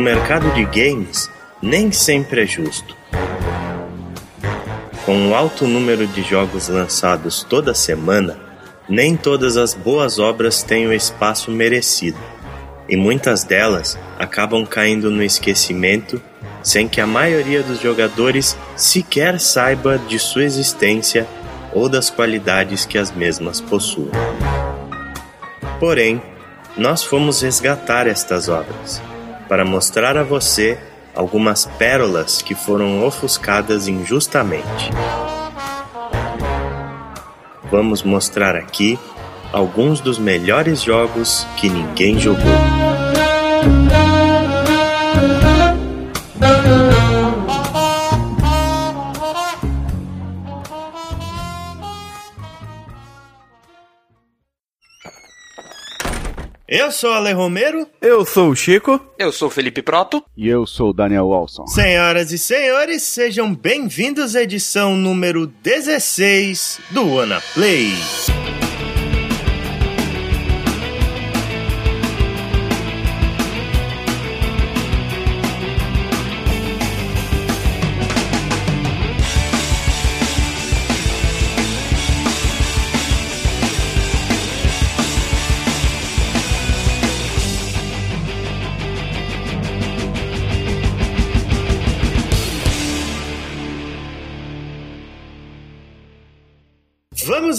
o mercado de games nem sempre é justo. Com o alto número de jogos lançados toda semana, nem todas as boas obras têm o espaço merecido, e muitas delas acabam caindo no esquecimento sem que a maioria dos jogadores sequer saiba de sua existência ou das qualidades que as mesmas possuem. Porém, nós fomos resgatar estas obras para mostrar a você algumas pérolas que foram ofuscadas injustamente. Vamos mostrar aqui alguns dos melhores jogos que ninguém jogou. Eu sou Ale Romero. Eu sou o Chico. Eu sou o Felipe Proto. E eu sou o Daniel Walson. Senhoras e senhores, sejam bem-vindos à edição número 16 do Wanna Play.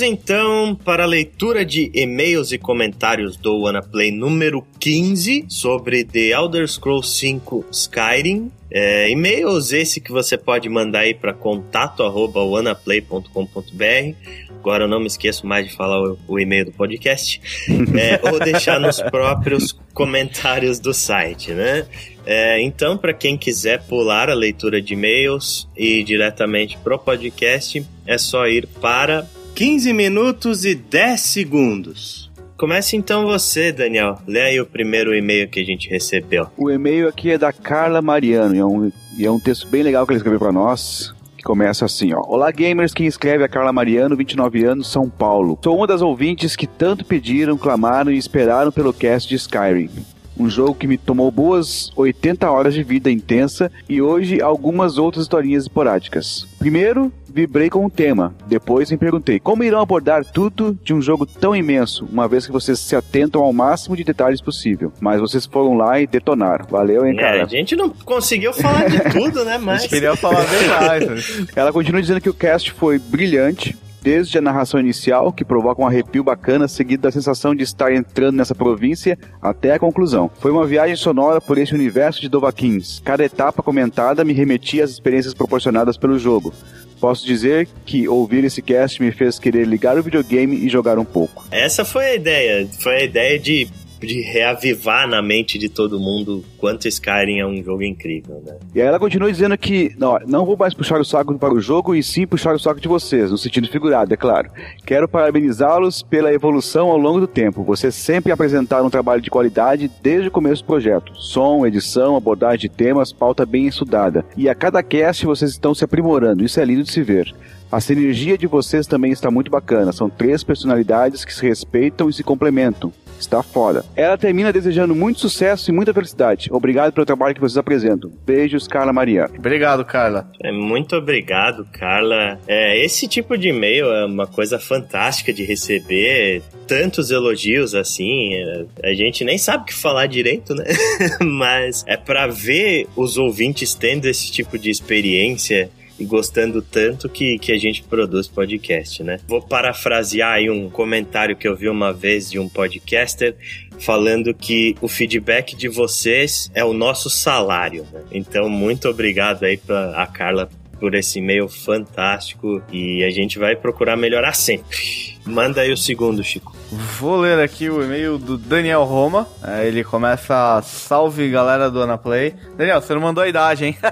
Vamos então para a leitura de e-mails e comentários do WannaPlay número 15 sobre The Elder Scrolls 5 Skyrim. É, e-mails esse que você pode mandar aí para contato@wanaplay.com.br. Agora eu não me esqueço mais de falar o, o e-mail do podcast. É, ou deixar nos próprios comentários do site, né? É, então, para quem quiser pular a leitura de e-mails e ir diretamente pro podcast, é só ir para 15 minutos e 10 segundos. Comece então você, Daniel. Lê aí o primeiro e-mail que a gente recebeu. O e-mail aqui é da Carla Mariano e é um, e é um texto bem legal que ele escreveu para nós. Começa assim, ó. Olá, gamers. Quem escreve é a Carla Mariano, 29 anos, São Paulo. Sou uma das ouvintes que tanto pediram, clamaram e esperaram pelo cast de Skyrim. Um jogo que me tomou boas 80 horas de vida intensa e hoje algumas outras historinhas esporádicas. Primeiro, vibrei com o tema. Depois me perguntei como irão abordar tudo de um jogo tão imenso, uma vez que vocês se atentam ao máximo de detalhes possível. Mas vocês foram lá e detonaram. Valeu, hein, cara? É, a gente não conseguiu falar de tudo, né? Mas. Queria falar bem mais. Ela continua dizendo que o cast foi brilhante, desde a narração inicial, que provoca um arrepio bacana, seguido da sensação de estar entrando nessa província, até a conclusão. Foi uma viagem sonora por esse universo de Dovahkiins. Cada etapa comentada me remetia às experiências proporcionadas pelo jogo. Posso dizer que ouvir esse cast me fez querer ligar o videogame e jogar um pouco. Essa foi a ideia. Foi a ideia de de reavivar na mente de todo mundo quanto Skyrim é um jogo incrível, né? E aí ela continua dizendo que não, não vou mais puxar o saco para o jogo e sim puxar o saco de vocês, no sentido figurado, é claro. Quero parabenizá-los pela evolução ao longo do tempo. Vocês sempre apresentaram um trabalho de qualidade desde o começo do projeto. Som, edição, abordagem de temas, pauta bem estudada. E a cada cast vocês estão se aprimorando, isso é lindo de se ver. A sinergia de vocês também está muito bacana. São três personalidades que se respeitam e se complementam. Está foda. Ela termina desejando muito sucesso e muita felicidade. Obrigado pelo trabalho que vocês apresentam. Beijos, Carla Maria. Obrigado, Carla. É, muito obrigado, Carla. É, esse tipo de e-mail é uma coisa fantástica de receber. Tantos elogios assim. É, a gente nem sabe o que falar direito, né? Mas é para ver os ouvintes tendo esse tipo de experiência e gostando tanto que, que a gente produz podcast, né? Vou parafrasear aí um comentário que eu vi uma vez de um podcaster falando que o feedback de vocês é o nosso salário, né? Então, muito obrigado aí pra a Carla por esse e-mail fantástico e a gente vai procurar melhorar sempre. Manda aí o segundo, Chico. Vou ler aqui o e-mail do Daniel Roma. É, ele começa: Salve galera do Anaplay. Daniel, você não mandou a idade, hein?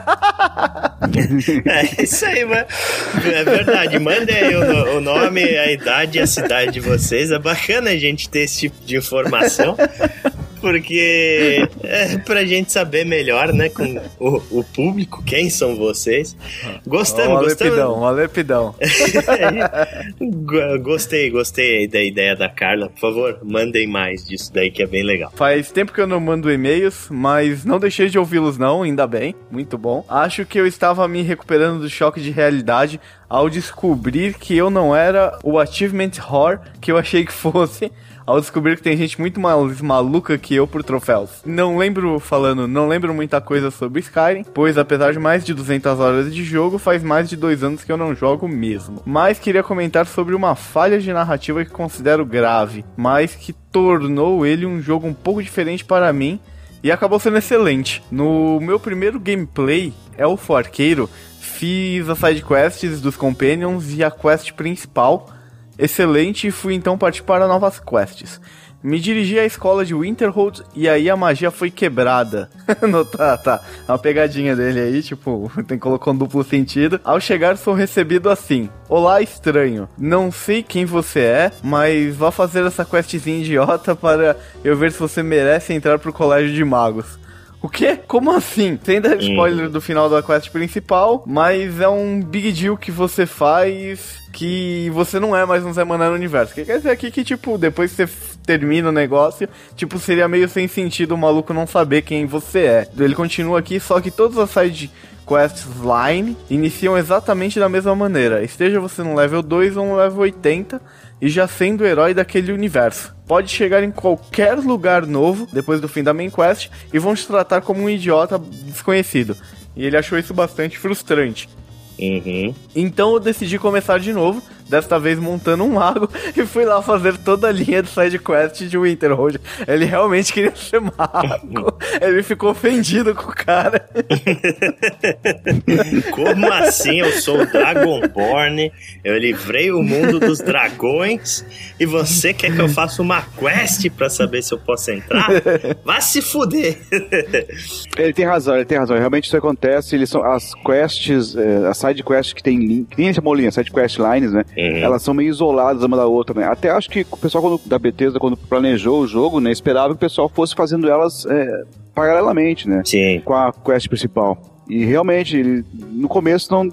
é isso aí, mano. É verdade. Manda aí o, o, nome, a idade e a cidade de vocês. É bacana a gente ter esse tipo de informação. Porque é pra gente saber melhor, né, com o, o público, quem são vocês. Gostamos, um gostamos. Alepidão, um alepidão. gostei, gostei da ideia da Carla. Por favor, mandem mais disso daí que é bem legal. Faz tempo que eu não mando e-mails, mas não deixei de ouvi-los não, ainda bem, muito bom. Acho que eu estava me recuperando do choque de realidade ao descobrir que eu não era o achievement whore que eu achei que fosse ao descobrir que tem gente muito mais maluca que eu por troféus. Não lembro, falando, não lembro muita coisa sobre Skyrim, pois apesar de mais de 200 horas de jogo, faz mais de dois anos que eu não jogo mesmo. Mas queria comentar sobre uma falha de narrativa que considero grave, mas que tornou ele um jogo um pouco diferente para mim e acabou sendo excelente. No meu primeiro gameplay, Elfo Arqueiro, fiz as sidequests dos Companions e a quest principal excelente e fui então partir para novas quests. Me dirigi à escola de Winterhold e aí a magia foi quebrada. no, tá, tá. Uma pegadinha dele aí, tipo, tem colocou um duplo sentido. Ao chegar, sou recebido assim: Olá, estranho. Não sei quem você é, mas vá fazer essa questzinha idiota para eu ver se você merece entrar pro colégio de magos. O quê? Como assim? Sem dar spoiler do final da quest principal, mas é um big deal que você faz que você não é mais um Zé Mané no universo. Que quer dizer aqui que, tipo, depois que você termina o negócio, tipo, seria meio sem sentido o maluco não saber quem você é. Ele continua aqui, só que todas as side quests line iniciam exatamente da mesma maneira. Esteja você no level 2 ou no level 80 e já sendo o herói daquele universo. Pode chegar em qualquer lugar novo depois do fim da main quest e vão te tratar como um idiota desconhecido. E ele achou isso bastante frustrante. Uhum. Então eu decidi começar de novo, desta vez montando um mago, e fui lá fazer toda a linha de side quest de Winterhold. Ele realmente queria ser mago. Ele ficou ofendido com o cara. Como assim? Eu sou o Dragonborn, eu livrei o mundo dos dragões, e você quer que eu faça uma quest pra saber se eu posso entrar? Vá se fuder! Ele tem razão, ele tem razão. Realmente isso acontece. Eles são as quests, eh, as side quests que tem link, que nem chamou linha, side quest lines, né? Uhum. Elas são meio isoladas uma da outra, né? Até acho que o pessoal quando, da Bethesda, quando planejou o jogo, né, esperava que o pessoal fosse fazendo elas eh, paralelamente, né? Sim. Com a quest principal. E realmente, ele, no começo, não,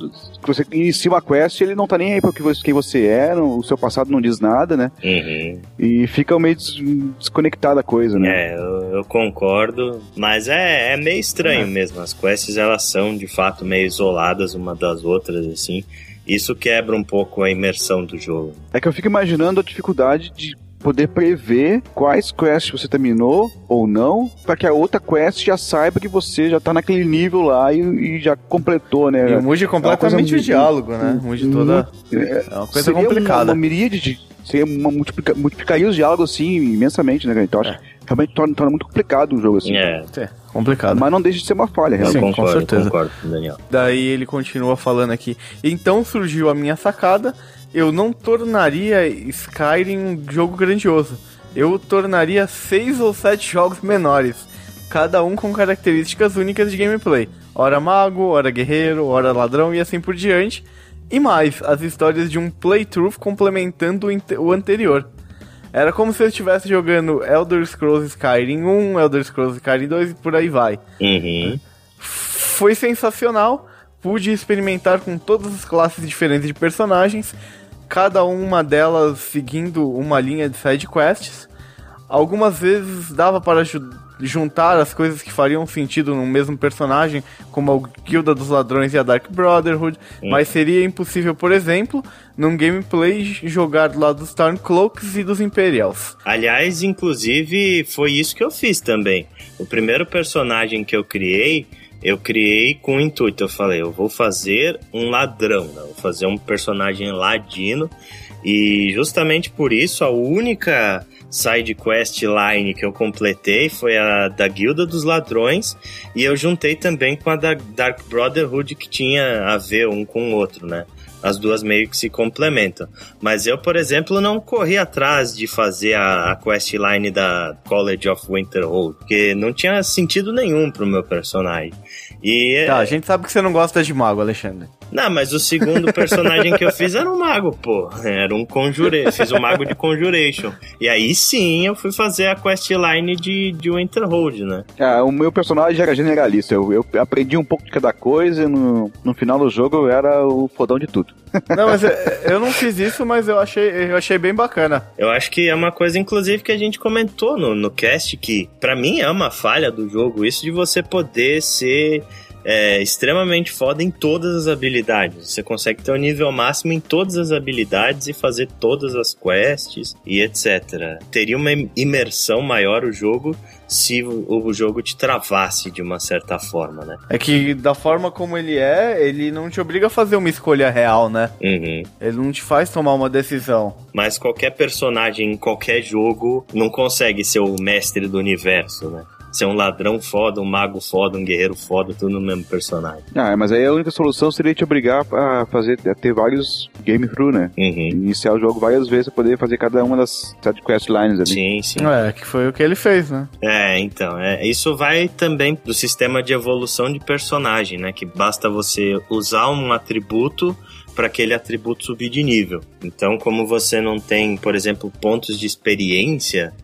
você inicia uma quest, ele não tá nem aí pra que você- quem você é, no- o seu passado não diz nada, né? Uhum. E fica meio des- desconectada a coisa, né? É, eu, eu concordo, mas é, é meio estranho mesmo. As quests elas são de fato meio isoladas uma das outras, assim. Isso quebra um pouco a imersão do jogo. É que eu fico imaginando a dificuldade de poder prever quais quests você terminou ou não, para que a outra quest já saiba que você já tá naquele nível lá e, e já completou, né? E mude completamente coisa o diálogo, né? Mude toda. É uma coisa Seria complicada. Uma, uma miríade de. Seria uma multiplica, multiplicaria os diálogos assim imensamente, né, cara? Então acho que realmente torna, torna muito complicado o jogo assim. É, É, complicado. Mas não deixa de ser uma falha, realmente. Sim, com concordo, certeza. concordo com Daniel. Daí ele continua falando aqui. Então surgiu a minha sacada. Eu não tornaria Skyrim um jogo grandioso. Eu tornaria seis ou sete jogos menores, cada um com características únicas de gameplay. Ora mago, ora guerreiro, ora ladrão e assim por diante. E mais, as histórias de um playthrough complementando o anterior. Era como se eu estivesse jogando Elder Scrolls Skyrim 1, Elder Scrolls Skyrim 2 e por aí vai. Uhum. Foi sensacional. Pude experimentar com todas as classes diferentes de personagens, cada uma delas seguindo uma linha de side quests. Algumas vezes dava para ju- juntar as coisas que fariam sentido no mesmo personagem, como a Guilda dos Ladrões e a Dark Brotherhood, mas seria impossível, por exemplo, num gameplay jogar do lado dos Stormcloaks e dos Imperials. Aliás, inclusive, foi isso que eu fiz também. O primeiro personagem que eu criei, eu criei com o intuito. Eu falei, eu vou fazer um ladrão, né? vou fazer um personagem ladino. E justamente por isso, a única side quest line que eu completei foi a da Guilda dos Ladrões. E eu juntei também com a da Dark Brotherhood, que tinha a ver um com o outro, né? As duas meio que se complementam. Mas eu, por exemplo, não corri atrás de fazer a, a questline da College of Winterhold, porque não tinha sentido nenhum pro meu personagem. E Tá, a gente sabe que você não gosta de mago, Alexandre. Não, mas o segundo personagem que eu fiz era um mago, pô. Era um conjure, fiz um mago de Conjuration. E aí sim eu fui fazer a questline de, de Winterhold, né? Ah, o meu personagem era generalista. Eu, eu aprendi um pouco de cada coisa e no, no final do jogo eu era o fodão de tudo. Não, mas eu não fiz isso, mas eu achei, eu achei bem bacana. Eu acho que é uma coisa, inclusive, que a gente comentou no, no cast, que para mim é uma falha do jogo, isso de você poder ser é, extremamente foda em todas as habilidades. Você consegue ter o um nível máximo em todas as habilidades e fazer todas as quests e etc. Teria uma imersão maior o jogo se o jogo te travasse de uma certa forma, né? É que da forma como ele é, ele não te obriga a fazer uma escolha real, né? Uhum. Ele não te faz tomar uma decisão. Mas qualquer personagem em qualquer jogo não consegue ser o mestre do universo, né? Ser um ladrão foda, um mago foda, um guerreiro foda, tudo no mesmo personagem. Ah, mas aí a única solução seria te obrigar a fazer, a ter vários game through, né? Uhum. Iniciar o jogo várias vezes pra poder fazer cada uma das side quest lines ali. Sim, sim. É, que foi o que ele fez, né? É, então, é, isso vai também do sistema de evolução de personagem, né? Que basta você usar um atributo para aquele atributo subir de nível. Então, como você não tem, por exemplo, pontos de experiência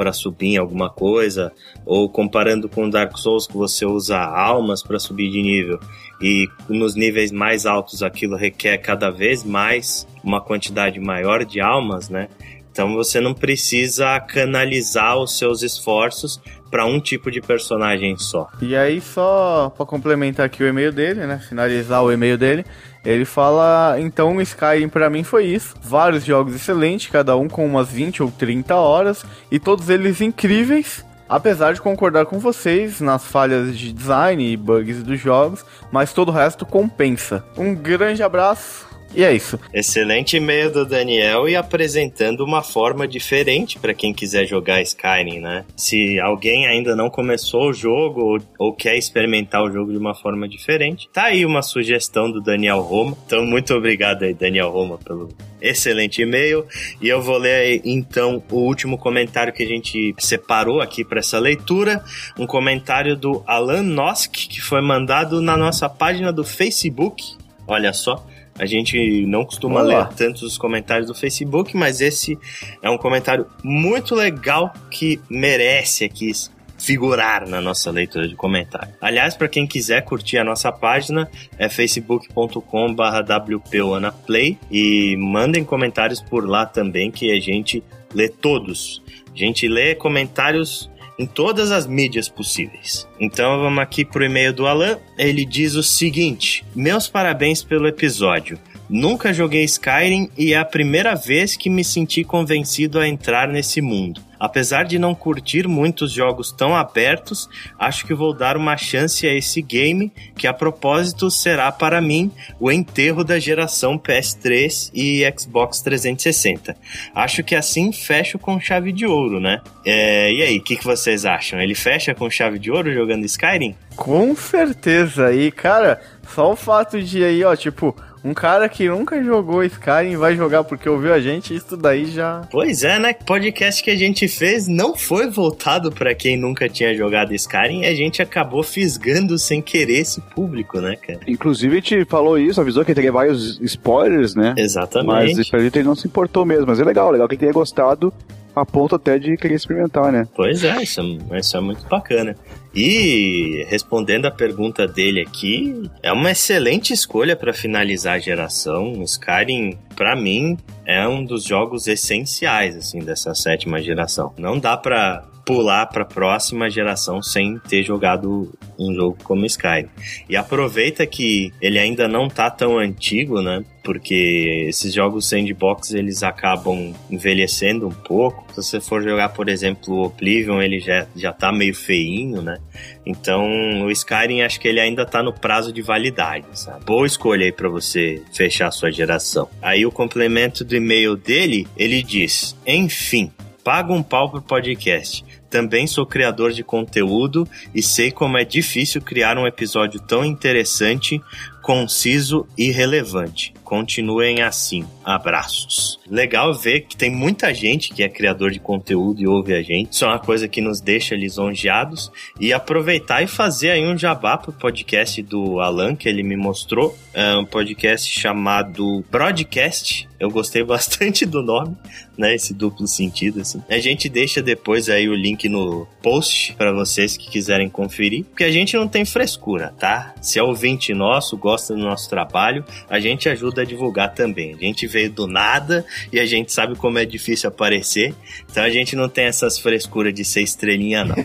para subir em alguma coisa, ou comparando com Dark Souls que você usa almas para subir de nível e nos níveis mais altos aquilo requer cada vez mais uma quantidade maior de almas, né? Então você não precisa canalizar os seus esforços para um tipo de personagem só. E aí só para complementar aqui o e-mail dele, né? Finalizar o e-mail dele, ele fala, então Skyrim para mim foi isso. Vários jogos excelentes, cada um com umas 20 ou 30 horas, e todos eles incríveis. Apesar de concordar com vocês nas falhas de design e bugs dos jogos, mas todo o resto compensa. Um grande abraço, e é isso. Excelente e-mail do Daniel e apresentando uma forma diferente para quem quiser jogar Skyrim, né? Se alguém ainda não começou o jogo ou, ou, quer experimentar o jogo de uma forma diferente, tá aí uma sugestão do Daniel Roma. Então, muito obrigado aí, Daniel Roma, pelo excelente e-mail. E eu vou ler então o último comentário que a gente separou aqui para essa leitura, um comentário do Alan Nosk que foi mandado na nossa página do Facebook. Olha só, a gente não costuma Olá. ler tantos os comentários do Facebook, mas esse é um comentário muito legal que merece aqui figurar na nossa leitura de comentário. Aliás, para quem quiser curtir a nossa página, é facebook.com/wpanaplay e mandem comentários por lá também que a gente lê todos. A gente lê comentários em todas as mídias possíveis. Então vamos aqui pro e-mail do Alan. Ele diz o seguinte: Meus parabéns pelo episódio. Nunca joguei Skyrim e é a primeira vez que me senti convencido a entrar nesse mundo. Apesar de não curtir muitos jogos tão abertos, acho que vou dar uma chance a esse game, que a propósito será para mim o enterro da geração PS3 e Xbox 360. Acho que assim fecho com chave de ouro, né? É, e aí, o que, que vocês acham? Ele fecha com chave de ouro jogando Skyrim? Com certeza. E, cara, só o fato de aí, ó, tipo, um cara que nunca jogou Skyrim vai jogar porque ouviu a gente, isso daí já. Pois é, né? Podcast que a gente fez não foi voltado para quem nunca tinha jogado Skyrim e a gente acabou fisgando sem querer esse público, né, cara? Inclusive a gente falou isso, avisou que teria vários spoilers, né? Exatamente. Mas pra gente ele não se importou mesmo. Mas é legal, legal que ele tenha gostado a ponto até de querer experimentar, né? Pois é, isso, é, isso é muito bacana. E respondendo a pergunta dele aqui, é uma excelente escolha para finalizar a geração. Skyrim, para mim, é um dos jogos essenciais assim dessa sétima geração. Não dá para pular para a próxima geração sem ter jogado um jogo como Skyrim. E aproveita que ele ainda não tá tão antigo, né? Porque esses jogos sandbox eles acabam envelhecendo um pouco. Se você for jogar, por exemplo, o Oblivion, ele já, já tá meio feinho, né? Então, o Skyrim acho que ele ainda tá no prazo de validade, sabe? Boa escolha aí para você fechar a sua geração. Aí o complemento do e-mail dele, ele diz: "Enfim, paga um pau pro podcast. Também sou criador de conteúdo e sei como é difícil criar um episódio tão interessante conciso e relevante. Continuem assim. Abraços. Legal ver que tem muita gente que é criador de conteúdo e ouve a gente. Isso é uma coisa que nos deixa lisonjeados. E aproveitar e fazer aí um jabá pro podcast do Alan, que ele me mostrou. É um podcast chamado Broadcast. Eu gostei bastante do nome, né? Esse duplo sentido, assim. A gente deixa depois aí o link no post para vocês que quiserem conferir. Porque a gente não tem frescura, tá? Se é ouvinte nosso, gosta do nosso trabalho, a gente ajuda a divulgar também. A gente veio do nada e a gente sabe como é difícil aparecer, então a gente não tem essas frescuras de ser estrelinha, não.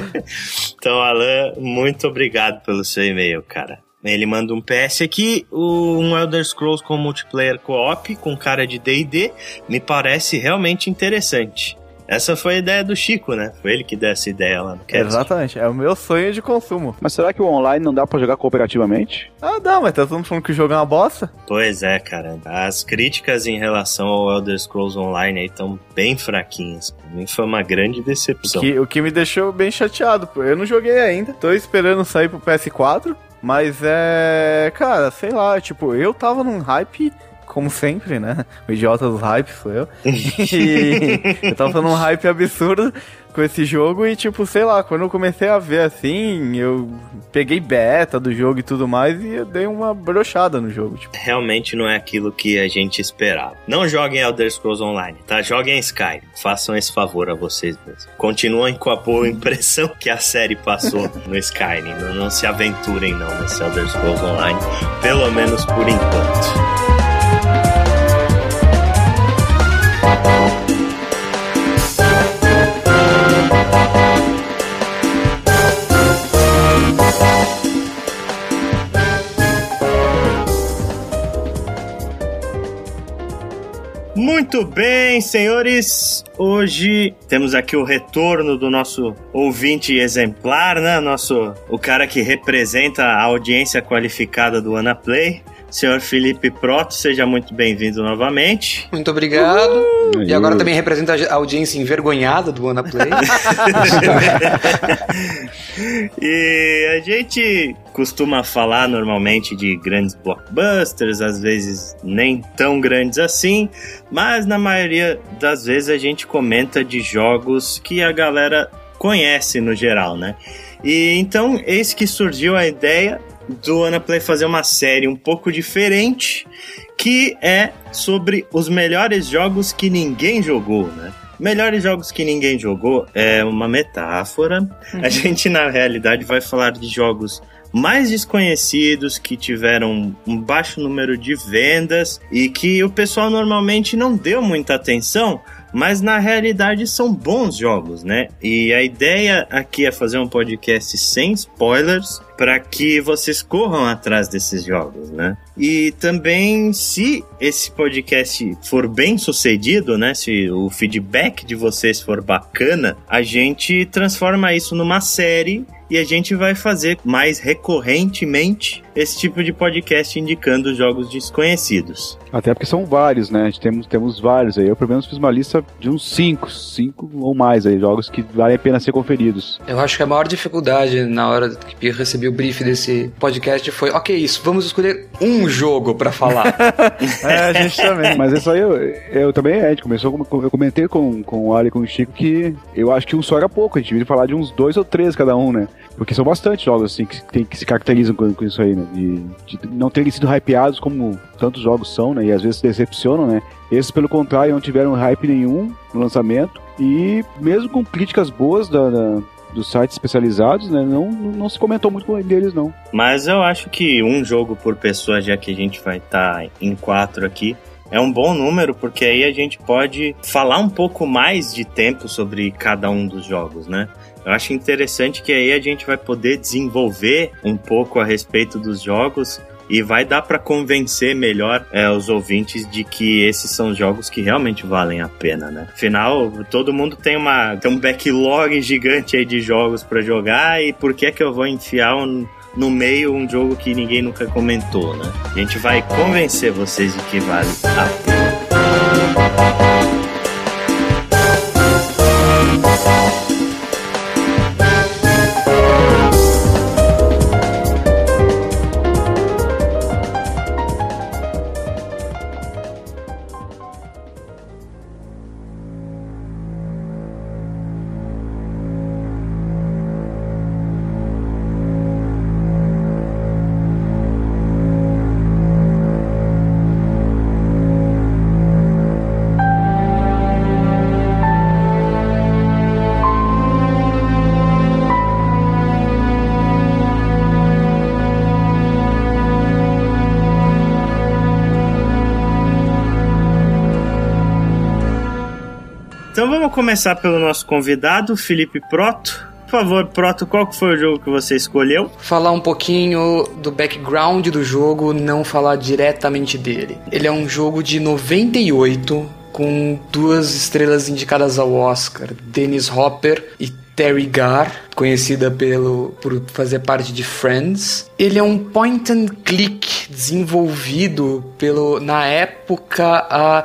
então, Alan, muito obrigado pelo seu e-mail, cara. Ele manda um PS aqui, um Elder Scrolls com multiplayer co-op com cara de D&D, me parece realmente interessante. Essa foi a ideia do Chico, né? Foi ele que deu essa ideia lá no cast. Exatamente, é o meu sonho de consumo. Mas será que o online não dá pra jogar cooperativamente? Ah, dá, mas tá todo mundo falando que o jogo é uma bosta. Pois é, cara. As críticas em relação ao Elder Scrolls Online aí estão bem fraquinhas. Pra mim foi uma grande decepção. Que, o que me deixou bem chateado, pô. Eu não joguei ainda, tô esperando sair pro PS4, mas é. Cara, sei lá, tipo, eu tava num hype como sempre, né? O idiota dos hypes sou eu. E eu tava num hype absurdo com esse jogo e, tipo, sei lá, quando eu comecei a ver assim, eu peguei beta do jogo e tudo mais e eu dei uma brochada no jogo. Tipo. Realmente não é aquilo que a gente esperava. Não joguem Elder Scrolls Online, tá? Joguem Skyrim. Façam esse favor a vocês mesmos. Continuem com a boa impressão que a série passou no Skyrim. Não, não se aventurem não nesse Elder Scrolls Online, pelo menos por enquanto. Muito bem, senhores. Hoje temos aqui o retorno do nosso ouvinte exemplar, né? Nosso, o cara que representa a audiência qualificada do Anaplay. Senhor Felipe Proto, seja muito bem-vindo novamente. Muito obrigado. Uhum. E agora também representa a audiência envergonhada do Anaplay. e a gente costuma falar normalmente de grandes blockbusters, às vezes nem tão grandes assim, mas na maioria das vezes a gente comenta de jogos que a galera conhece no geral, né? E então, eis que surgiu a ideia do Anaplay fazer uma série um pouco diferente, que é sobre os melhores jogos que ninguém jogou, né? Melhores jogos que ninguém jogou é uma metáfora. Uhum. A gente, na realidade, vai falar de jogos mais desconhecidos, que tiveram um baixo número de vendas e que o pessoal normalmente não deu muita atenção, mas na realidade são bons jogos, né? E a ideia aqui é fazer um podcast sem spoilers para que vocês corram atrás desses jogos, né? E também, se esse podcast for bem sucedido, né? Se o feedback de vocês for bacana, a gente transforma isso numa série e a gente vai fazer mais recorrentemente esse tipo de podcast indicando jogos desconhecidos. Até porque são vários, né? A gente temos, temos vários aí. Eu, pelo menos, fiz uma lista de uns cinco, cinco ou mais aí, jogos que valem a pena ser conferidos. Eu acho que a maior dificuldade na hora que eu recebi o brief desse podcast foi: ok, isso, vamos escolher um jogo para falar. é, a gente também. Mas isso aí eu, eu também, a gente começou, eu comentei com, com o Ali e com o Chico que eu acho que um só era pouco, a gente devia falar de uns dois ou três cada um, né? Porque são bastante jogos assim que, tem, que se caracterizam com, com isso aí, né? De, de, não terem sido hypeados como tantos jogos são, né? E às vezes decepcionam, né? Esses, pelo contrário, não tiveram hype nenhum no lançamento. E mesmo com críticas boas da, da dos sites especializados, né? Não, não se comentou muito deles, não. Mas eu acho que um jogo por pessoa, já que a gente vai estar tá em quatro aqui, é um bom número, porque aí a gente pode falar um pouco mais de tempo sobre cada um dos jogos, né? Eu acho interessante que aí a gente vai poder desenvolver um pouco a respeito dos jogos e vai dar para convencer melhor é, os ouvintes de que esses são jogos que realmente valem a pena, né? Afinal, todo mundo tem uma tem um backlog gigante aí de jogos para jogar e por que é que eu vou enfiar um, no meio um jogo que ninguém nunca comentou, né? A gente vai convencer vocês de que vale a pena. Começar pelo nosso convidado, Felipe Proto. Por favor, Proto, qual foi o jogo que você escolheu? Falar um pouquinho do background do jogo, não falar diretamente dele. Ele é um jogo de 98 com duas estrelas indicadas ao Oscar, Dennis Hopper e Terry Garr, conhecida pelo, por fazer parte de Friends. Ele é um point and click desenvolvido pelo na época a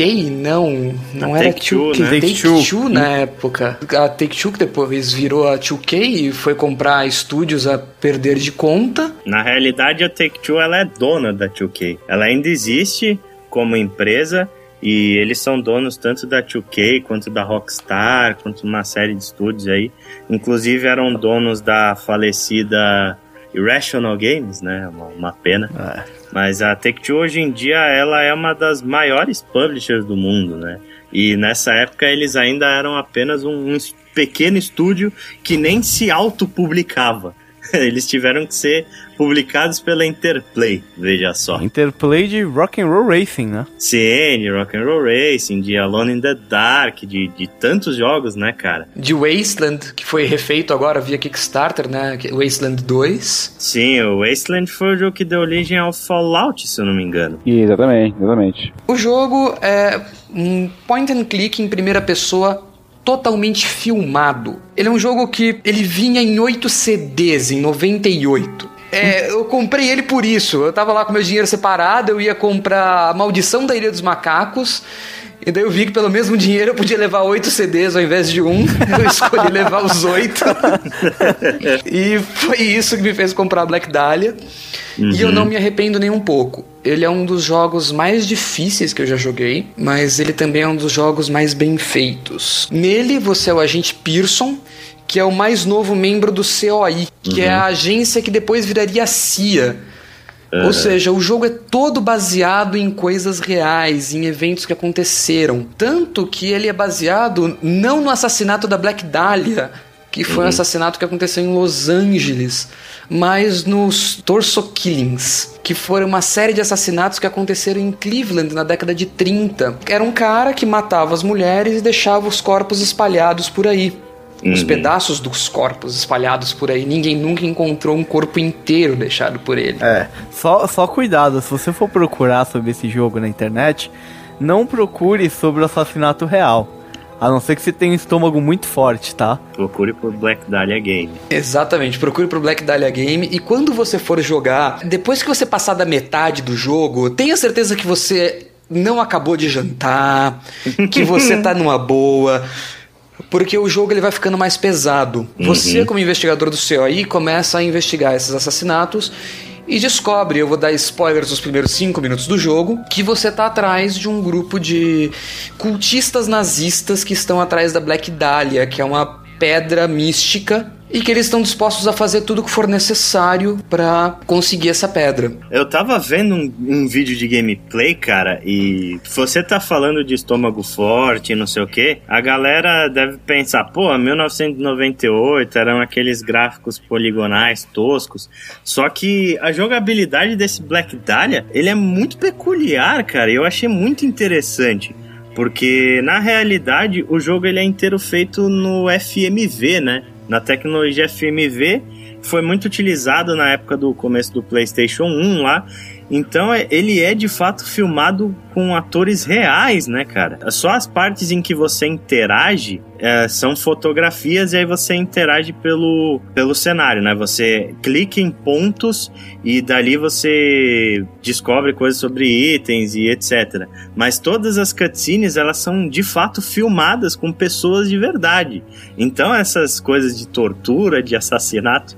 2K, não, não A era Take-Two, 2K, né? Take-Two. na época. A Take-Two que depois virou a 2K e foi comprar estúdios a perder de conta. Na realidade, a Take-Two ela é dona da 2K. Ela ainda existe como empresa e eles são donos tanto da 2K quanto da Rockstar, quanto uma série de estúdios aí. Inclusive eram donos da falecida Irrational Games, né? Uma, uma pena. É. Mas a Take-Two hoje em dia ela é uma das maiores publishers do mundo, né? E nessa época eles ainda eram apenas um, um pequeno estúdio que nem se autopublicava. Eles tiveram que ser publicados pela Interplay, veja só. Interplay de Rock'n'Roll Racing, né? CN, de Rock'n'Roll Racing, de Alone in the Dark, de, de tantos jogos, né, cara? De Wasteland, que foi refeito agora via Kickstarter, né? Wasteland 2. Sim, o Wasteland foi o jogo que deu origem ao Fallout, se eu não me engano. Exatamente, exatamente. O jogo é um point and click em primeira pessoa totalmente filmado. Ele é um jogo que ele vinha em 8 CDs em 98. É, eu comprei ele por isso. Eu tava lá com meu dinheiro separado, eu ia comprar A Maldição da Ilha dos Macacos. E daí eu vi que pelo mesmo dinheiro eu podia levar oito CDs ao invés de um. Eu escolhi levar os oito. e foi isso que me fez comprar Black Dahlia. E eu não me arrependo nem um pouco. Ele é um dos jogos mais difíceis que eu já joguei, mas ele também é um dos jogos mais bem feitos. Nele você é o agente Pearson, que é o mais novo membro do COI, que é a agência que depois viraria a CIA. Ou seja, o jogo é todo baseado em coisas reais, em eventos que aconteceram. Tanto que ele é baseado não no assassinato da Black Dahlia, que foi um assassinato que aconteceu em Los Angeles, mas nos Torso Killings, que foram uma série de assassinatos que aconteceram em Cleveland na década de 30. Era um cara que matava as mulheres e deixava os corpos espalhados por aí. Os pedaços dos corpos espalhados por aí. Ninguém nunca encontrou um corpo inteiro deixado por ele. É, só, só cuidado, se você for procurar sobre esse jogo na internet, não procure sobre o assassinato real. A não ser que você tenha um estômago muito forte, tá? Procure por Black Dahlia Game. Exatamente, procure pro Black Dahlia Game e quando você for jogar, depois que você passar da metade do jogo, tenha certeza que você não acabou de jantar, que você tá numa boa. Porque o jogo ele vai ficando mais pesado. Você, como investigador do COI, começa a investigar esses assassinatos e descobre, eu vou dar spoilers dos primeiros cinco minutos do jogo, que você tá atrás de um grupo de cultistas nazistas que estão atrás da Black Dahlia, que é uma pedra mística e que eles estão dispostos a fazer tudo o que for necessário para conseguir essa pedra. Eu tava vendo um, um vídeo de gameplay, cara, e você tá falando de estômago forte não sei o que, a galera deve pensar, pô, 1998 eram aqueles gráficos poligonais toscos, só que a jogabilidade desse Black Dahlia, ele é muito peculiar, cara, eu achei muito interessante. Porque na realidade o jogo ele é inteiro feito no FMV, né? Na tecnologia FMV foi muito utilizado na época do começo do PlayStation 1 lá. Então é- ele é de fato filmado com atores reais, né, cara? Só as partes em que você interage é, são fotografias e aí você interage pelo, pelo cenário, né? Você clica em pontos e dali você descobre coisas sobre itens e etc. Mas todas as cutscenes elas são de fato filmadas com pessoas de verdade. Então essas coisas de tortura, de assassinato,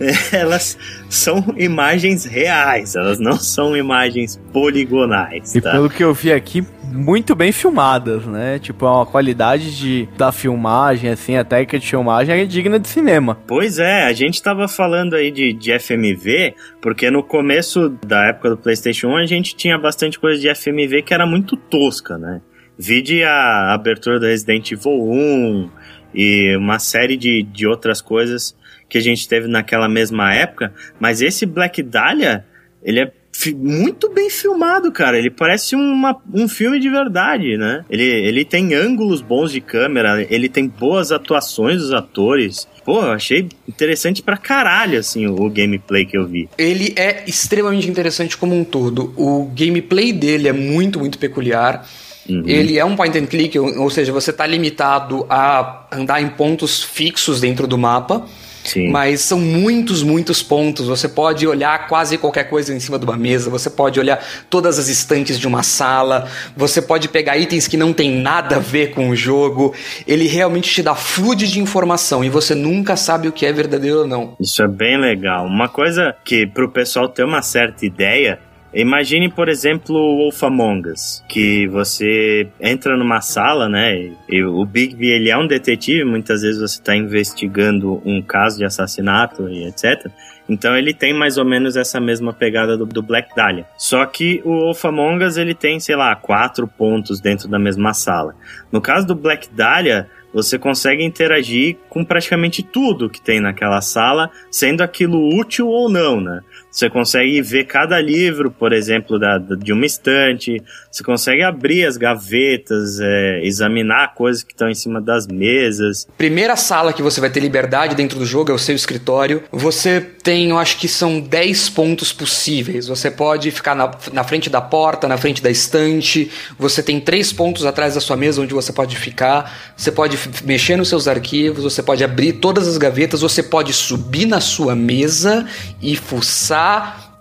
elas são imagens reais, elas não são imagens poligonais, E tá? pelo que eu vi aqui, muito bem filmadas, né? Tipo, uma qualidade de, da filmagem, assim, a técnica de filmagem é digna de cinema. Pois é, a gente tava falando aí de, de FMV, porque no começo da época do PlayStation 1 a gente tinha bastante coisa de FMV que era muito tosca, né? Vide a abertura do Resident Evil 1 e uma série de, de outras coisas que a gente teve naquela mesma época, mas esse Black Dahlia, ele é muito bem filmado, cara. Ele parece uma, um filme de verdade, né? Ele, ele tem ângulos bons de câmera, ele tem boas atuações dos atores. Pô, eu achei interessante pra caralho, assim, o, o gameplay que eu vi. Ele é extremamente interessante como um todo. O gameplay dele é muito, muito peculiar. Uhum. Ele é um point and click, ou, ou seja, você está limitado a andar em pontos fixos dentro do mapa. Sim. Mas são muitos, muitos pontos. Você pode olhar quase qualquer coisa em cima de uma mesa, você pode olhar todas as estantes de uma sala, você pode pegar itens que não tem nada a ver com o jogo. Ele realmente te dá fluide de informação e você nunca sabe o que é verdadeiro ou não. Isso é bem legal. Uma coisa que para o pessoal ter uma certa ideia Imagine, por exemplo, o Wolf Among Us, que você entra numa sala, né? E o Bigby, ele é um detetive, muitas vezes você está investigando um caso de assassinato e etc. Então ele tem mais ou menos essa mesma pegada do, do Black Dahlia. Só que o Wolf Among Us, ele tem, sei lá, quatro pontos dentro da mesma sala. No caso do Black Dahlia, você consegue interagir com praticamente tudo que tem naquela sala, sendo aquilo útil ou não, né? Você consegue ver cada livro, por exemplo, da, de uma estante. Você consegue abrir as gavetas, é, examinar coisas que estão em cima das mesas. Primeira sala que você vai ter liberdade dentro do jogo é o seu escritório. Você tem, eu acho que são 10 pontos possíveis. Você pode ficar na, na frente da porta, na frente da estante. Você tem três pontos atrás da sua mesa onde você pode ficar. Você pode mexer nos seus arquivos. Você pode abrir todas as gavetas. Você pode subir na sua mesa e fuçar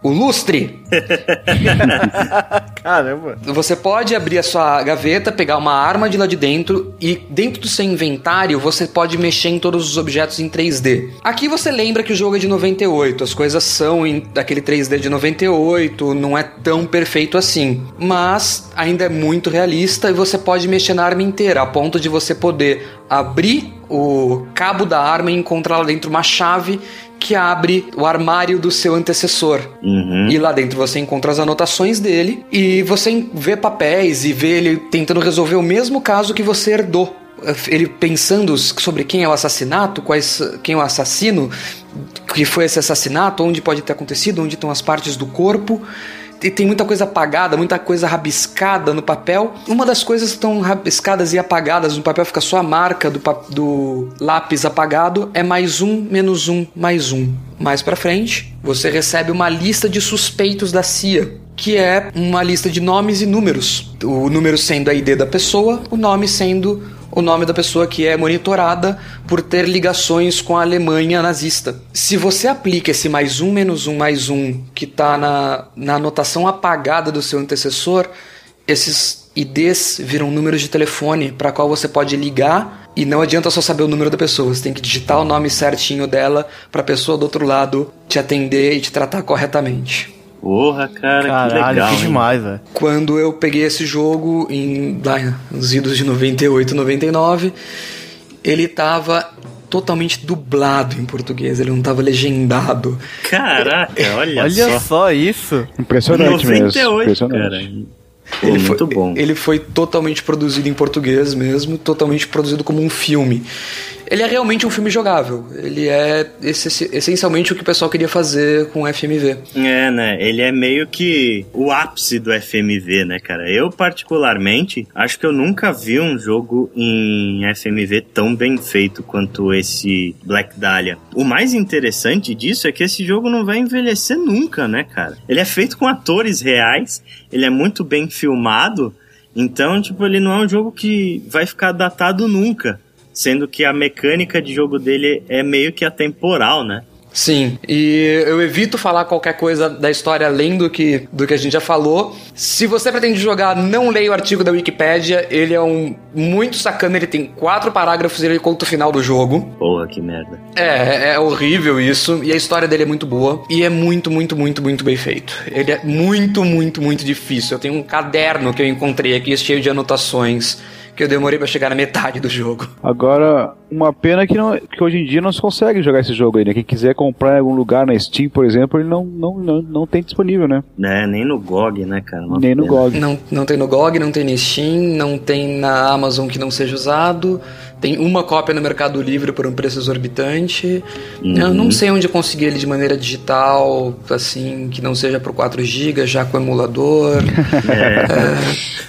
o lustre. Caramba. Você pode abrir a sua gaveta, pegar uma arma de lá de dentro e dentro do seu inventário você pode mexer em todos os objetos em 3D. Aqui você lembra que o jogo é de 98, as coisas são em daquele 3D de 98, não é tão perfeito assim, mas ainda é muito realista e você pode mexer na arma inteira, a ponto de você poder abrir o cabo da arma e encontrar lá dentro uma chave que abre o armário do seu antecessor. Uhum. E lá dentro você encontra as anotações dele e você vê papéis e vê ele tentando resolver o mesmo caso que você herdou. Ele pensando sobre quem é o assassinato, quais, quem é o assassino, que foi esse assassinato, onde pode ter acontecido, onde estão as partes do corpo tem muita coisa apagada, muita coisa rabiscada no papel. Uma das coisas que estão rabiscadas e apagadas no papel, fica só a marca do, do lápis apagado, é mais um, menos um, mais um. Mais pra frente, você recebe uma lista de suspeitos da CIA, que é uma lista de nomes e números. O número sendo a ID da pessoa, o nome sendo o nome da pessoa que é monitorada por ter ligações com a Alemanha nazista. Se você aplica esse mais um menos um mais um que está na, na anotação apagada do seu antecessor, esses IDs viram números de telefone para qual você pode ligar e não adianta só saber o número da pessoa, você tem que digitar o nome certinho dela para a pessoa do outro lado te atender e te tratar corretamente. Porra, cara, Caralho, que legal. Que demais, velho. Quando eu peguei esse jogo em lá, nos idos de 98, 99, ele tava totalmente dublado em português, ele não tava legendado. Caraca, olha, olha só. só isso. Impressionante 98, mesmo. Impressionante. Cara. Pô, ele muito foi, bom. Ele foi totalmente produzido em português mesmo, totalmente produzido como um filme ele é realmente um filme jogável. Ele é essencialmente o que o pessoal queria fazer com o FMV. É, né? Ele é meio que o ápice do FMV, né, cara? Eu, particularmente, acho que eu nunca vi um jogo em FMV tão bem feito quanto esse Black Dahlia. O mais interessante disso é que esse jogo não vai envelhecer nunca, né, cara? Ele é feito com atores reais, ele é muito bem filmado. Então, tipo, ele não é um jogo que vai ficar datado nunca sendo que a mecânica de jogo dele é meio que atemporal, né? Sim, e eu evito falar qualquer coisa da história além do que, do que a gente já falou. Se você pretende jogar, não leia o artigo da Wikipédia. Ele é um muito sacana, ele tem quatro parágrafos e ele conta o final do jogo. Porra, que merda. É, é horrível isso. E a história dele é muito boa. E é muito, muito, muito, muito bem feito. Ele é muito, muito, muito difícil. Eu tenho um caderno que eu encontrei aqui cheio de anotações que eu demorei para chegar na metade do jogo. Agora, uma pena que, não, que hoje em dia não se consegue jogar esse jogo aí, né? Quem quiser comprar em algum lugar na Steam, por exemplo, ele não, não, não, não tem disponível, né? É, nem no GOG, né, cara? Uma Nem no pena. GOG. Não, não tem no GOG, não tem na Steam, não tem na Amazon que não seja usado. Tem uma cópia no Mercado Livre por um preço exorbitante. Eu não sei onde eu consegui ele de maneira digital, assim, que não seja por 4 GB, já com emulador.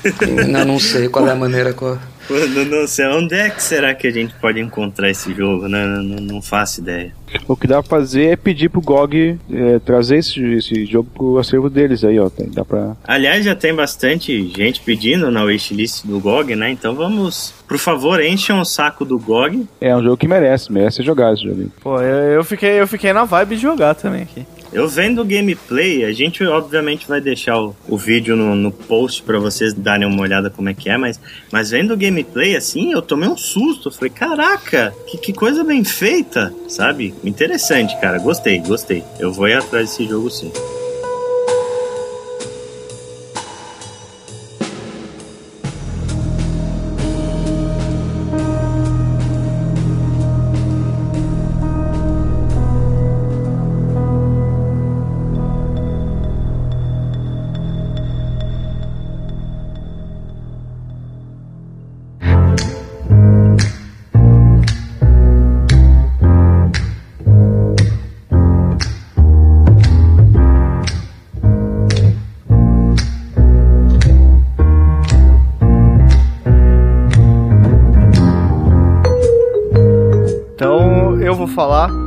É, não, não sei qual é a maneira. co- Eu não sei, onde é que será que a gente pode encontrar esse jogo, né? Não, não, não faço ideia. O que dá pra fazer é pedir pro GOG é, trazer esse, esse jogo pro acervo deles aí, ó. Tem, dá pra... Aliás, já tem bastante gente pedindo na wishlist do GOG, né? Então vamos, por favor, encham o saco do GOG. É um jogo que merece, merece jogado esse jogo. Pô, eu, eu fiquei, eu fiquei na vibe de jogar também aqui. Eu vendo o gameplay, a gente obviamente vai deixar o, o vídeo no, no post pra vocês darem uma olhada como é que é, mas, mas vendo o gameplay assim, eu tomei um susto. Falei, caraca, que, que coisa bem feita, sabe? Interessante, cara. Gostei, gostei. Eu vou ir atrás desse jogo sim.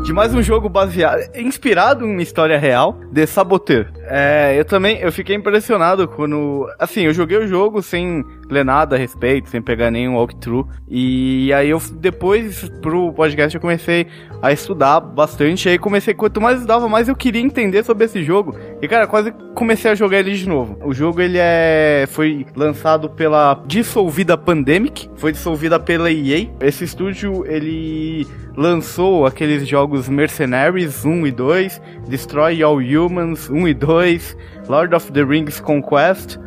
De mais um jogo baseado, inspirado em uma história real, de Saboteur. É, eu também, eu fiquei impressionado quando, assim, eu joguei o jogo sem ler nada a respeito, sem pegar nenhum walkthrough, e aí eu, depois, pro podcast, eu comecei a estudar bastante, aí comecei, quanto mais estudava, mais eu queria entender sobre esse jogo, e cara, quase comecei a jogar ele de novo. O jogo, ele é, foi lançado pela dissolvida Pandemic, foi dissolvida pela EA, esse estúdio, ele lançou aqueles jogos Mercenaries 1 e 2, Destroy All Humans 1 e 2, Lord of the Rings Conquest,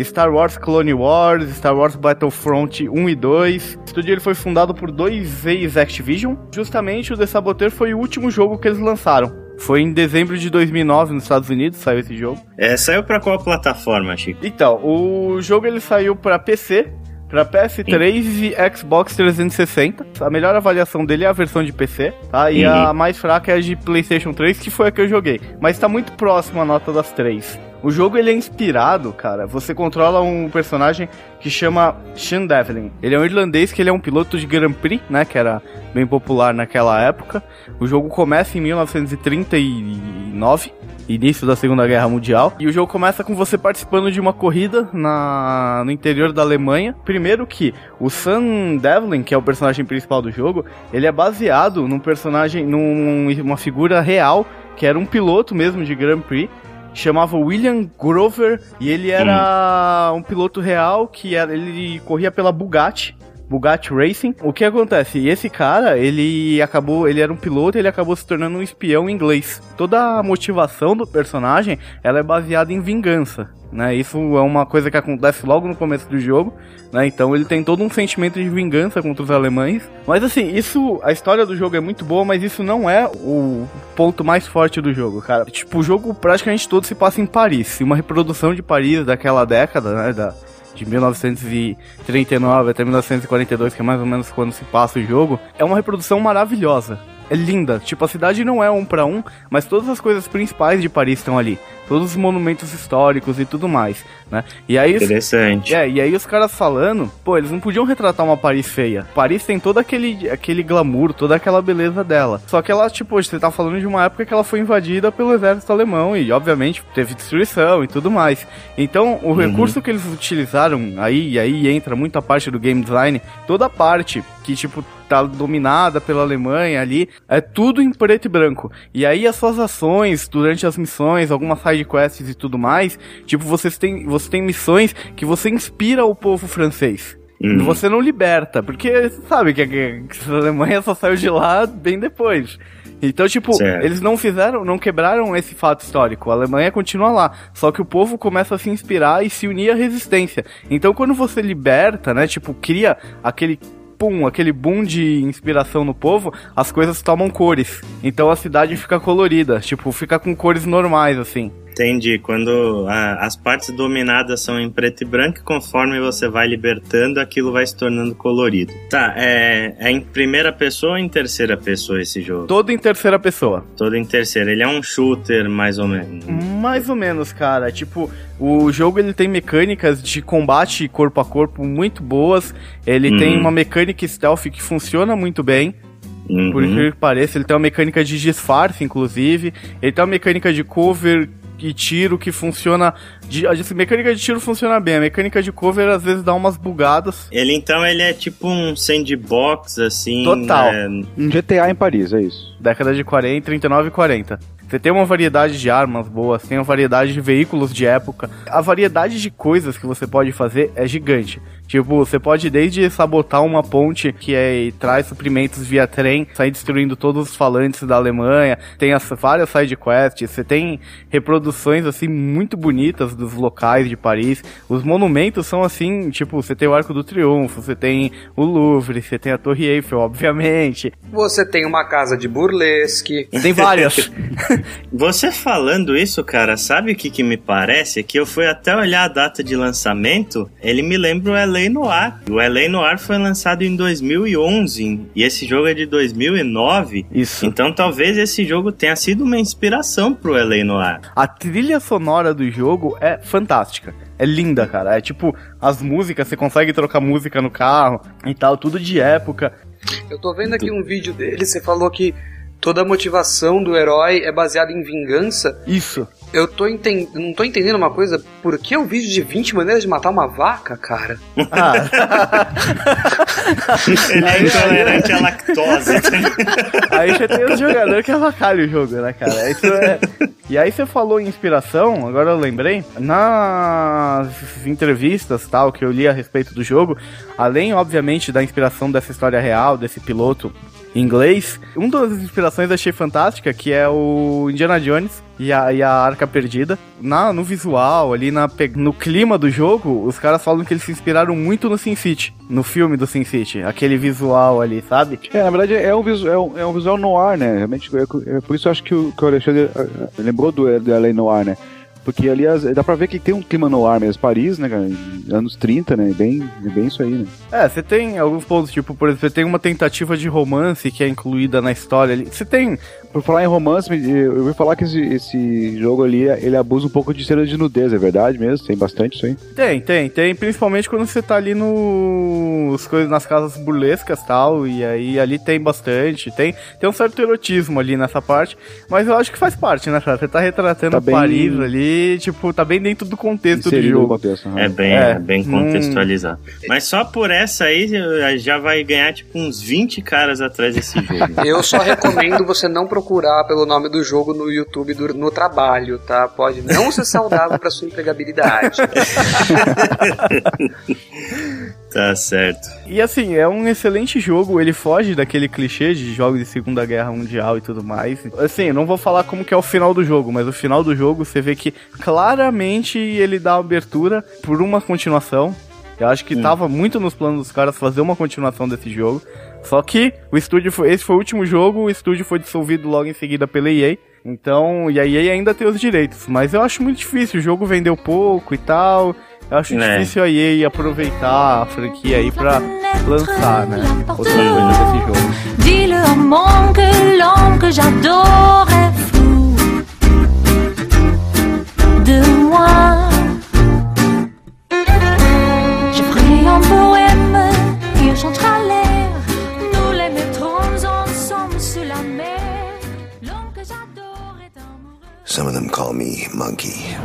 Star Wars Clone Wars, Star Wars Battlefront 1 e 2. O estúdio ele foi fundado por dois ex-Activision. Justamente o The Saboteur foi o último jogo que eles lançaram. Foi em dezembro de 2009 nos Estados Unidos, saiu esse jogo. É, saiu pra qual plataforma, Chico? Então, o jogo ele saiu para PC, para PS3 e Xbox 360. A melhor avaliação dele é a versão de PC, tá? E a mais fraca é a de PlayStation 3, que foi a que eu joguei. Mas tá muito próximo a nota das três. O jogo ele é inspirado, cara. Você controla um personagem que chama Sean Devlin. Ele é um irlandês que ele é um piloto de Grand Prix, né? Que era bem popular naquela época. O jogo começa em 1939 início da Segunda Guerra Mundial. E o jogo começa com você participando de uma corrida na, no interior da Alemanha. Primeiro que o Sam Devlin, que é o personagem principal do jogo, ele é baseado num personagem, numa figura real, que era um piloto mesmo de Grand Prix. Chamava William Grover e ele era um piloto real que era, ele corria pela Bugatti. Bugatti Racing. O que acontece? Esse cara, ele acabou, ele era um piloto, ele acabou se tornando um espião inglês. Toda a motivação do personagem, ela é baseada em vingança, né? Isso é uma coisa que acontece logo no começo do jogo, né? Então ele tem todo um sentimento de vingança contra os alemães. Mas assim, isso, a história do jogo é muito boa, mas isso não é o ponto mais forte do jogo, cara. Tipo, o jogo praticamente todo se passa em Paris, uma reprodução de Paris daquela década, né? Da, de 1939 até 1942, que é mais ou menos quando se passa o jogo, é uma reprodução maravilhosa. É linda. Tipo, a cidade não é um para um, mas todas as coisas principais de Paris estão ali. Todos os monumentos históricos e tudo mais, né? E aí, Interessante. é, e aí os caras falando, pô, eles não podiam retratar uma Paris feia. Paris tem todo aquele, aquele glamour, toda aquela beleza dela. Só que ela, tipo, você tá falando de uma época que ela foi invadida pelo exército alemão e, obviamente, teve destruição e tudo mais. Então, o recurso que eles utilizaram aí, e aí entra muita parte do game design, toda a parte que, tipo, tá dominada pela Alemanha ali, é tudo em preto e branco. E aí as suas ações durante as missões, algumas side quests e tudo mais, tipo, vocês têm, você tem missões que você inspira o povo francês. Hum. Você não liberta, porque sabe que a, que a Alemanha só saiu de lá bem depois. Então, tipo, Certo. eles não fizeram, não quebraram esse fato histórico. A Alemanha continua lá. Só que o povo começa a se inspirar e se unir à resistência. Então, quando você liberta, né, tipo, cria aquele pum, aquele boom de inspiração no povo, as coisas tomam cores. Então a cidade fica colorida, tipo, fica com cores normais, assim. Entendi. Quando a- as partes dominadas são em preto e branco, conforme você vai libertando, aquilo vai se tornando colorido. Tá, é, é em primeira pessoa ou em terceira pessoa esse jogo? Todo em terceira pessoa. Todo em terceira. Ele é um shooter, mais ou menos. Mais ou menos, cara. Tipo, o jogo ele tem mecânicas de combate corpo a corpo muito boas. Ele Uhum. tem uma mecânica stealth que funciona muito bem. Uhum. Por incrível que pareça, ele tem uma mecânica de disfarce, inclusive. Ele tem uma mecânica de cover e tiro que funciona. De, a mecânica de tiro funciona bem. A mecânica de cover às vezes dá umas bugadas. Ele então ele é tipo um sandbox, assim. Total. é, Um GTA em Paris, é isso. Década de 40, 39 e 40. Você tem uma variedade de armas boas, tem uma variedade de veículos de época. A variedade de coisas que você pode fazer é gigante. Tipo, você pode desde sabotar uma ponte que é, traz suprimentos via trem, sair destruindo todos os falantes da Alemanha. Tem as várias side quests, você tem reproduções assim muito bonitas dos locais de Paris. Os monumentos são assim, tipo, você tem o Arco do Triunfo, você tem o Louvre, você tem a Torre Eiffel, obviamente. Você tem uma casa de burlesque. Tem várias. Você falando isso, cara, sabe o que, que me parece? Que eu fui até olhar a data de lançamento, ele me lembra o LA Noir. O LA Noir foi lançado em 2011 e esse jogo é de 2009. Isso. Então talvez esse jogo tenha sido uma inspiração pro LA Noir. A trilha sonora do jogo é fantástica. É linda, cara. É tipo, as músicas, você consegue trocar música no carro e tal, tudo de época. Eu tô vendo aqui um vídeo dele, você falou que toda a motivação do herói é baseada em vingança. Isso. Eu tô enten... não tô entendendo uma coisa. Por que o vídeo de 20 maneiras de matar uma vaca, cara? Ah, Ele é intolerante à lactose. aí você tem os jogadores que avacalham o jogo, né, cara? Isso é... E aí você falou em inspiração, agora eu lembrei, nas entrevistas tal que eu li a respeito do jogo, além, obviamente, da inspiração dessa história real, desse piloto inglês, uma das inspirações eu achei fantástica, que é o Indiana Jones e a, e a Arca Perdida. Na, no visual, ali na, no clima do jogo, os caras falam que eles se inspiraram muito no Sin City, no filme do Sin City, aquele visual ali, sabe? É, na verdade é um, visu, é um, é um visual noir, né? Realmente, é, é por isso eu acho que o, que o Alexandre ah, ah, lembrou do, do LA Noir, né? Porque, aliás, dá pra ver que tem um clima noir mesmo. Paris, né, cara? Anos 30, né? Bem, é bem isso aí, né? É, você tem alguns pontos, tipo, por exemplo, você tem uma tentativa de romance que é incluída na história ali. Você tem. Por falar em romance, eu ouvi falar que esse, esse jogo ali, ele abusa um pouco de cena de nudez, é verdade mesmo? Tem bastante isso aí. Tem, tem, tem. Principalmente quando você tá ali nos coisas nas casas burlescas tal. E aí ali tem bastante. Tem, tem um certo erotismo ali nessa parte. Mas eu acho que faz parte, né, cara? Você tá retratando Tá bem- Paris ali, tipo, tá bem dentro do contexto do Inserido no jogo. contexto. aham. É bem, É, é bem hum. contextualizado. Mas só por essa aí já vai ganhar tipo uns 20 caras atrás desse jogo. Eu só recomendo você não procurar pelo nome do jogo no YouTube do- no trabalho, tá? Pode não ser saudável pra sua empregabilidade. tá certo. E assim, é um excelente jogo, ele foge daquele clichê de jogos de Segunda Guerra Mundial e tudo mais. Assim, eu não vou falar como que é o final do jogo, mas o final do jogo você vê que claramente ele dá abertura por uma continuação. Eu acho que tava muito nos planos dos caras fazer uma continuação desse jogo. Só que o estúdio foi, esse foi o último jogo, o estúdio foi dissolvido logo em seguida pela EA. Então, e a EA ainda tem os direitos, mas eu acho muito difícil, o jogo vendeu pouco e tal. Eu acho É. difícil a EA aproveitar a franquia aí pra lançar, né? Outra coisa desse jogo. Dis-le au monde que l'homme que j'adore est fou de moi. Some of them call me Monkey.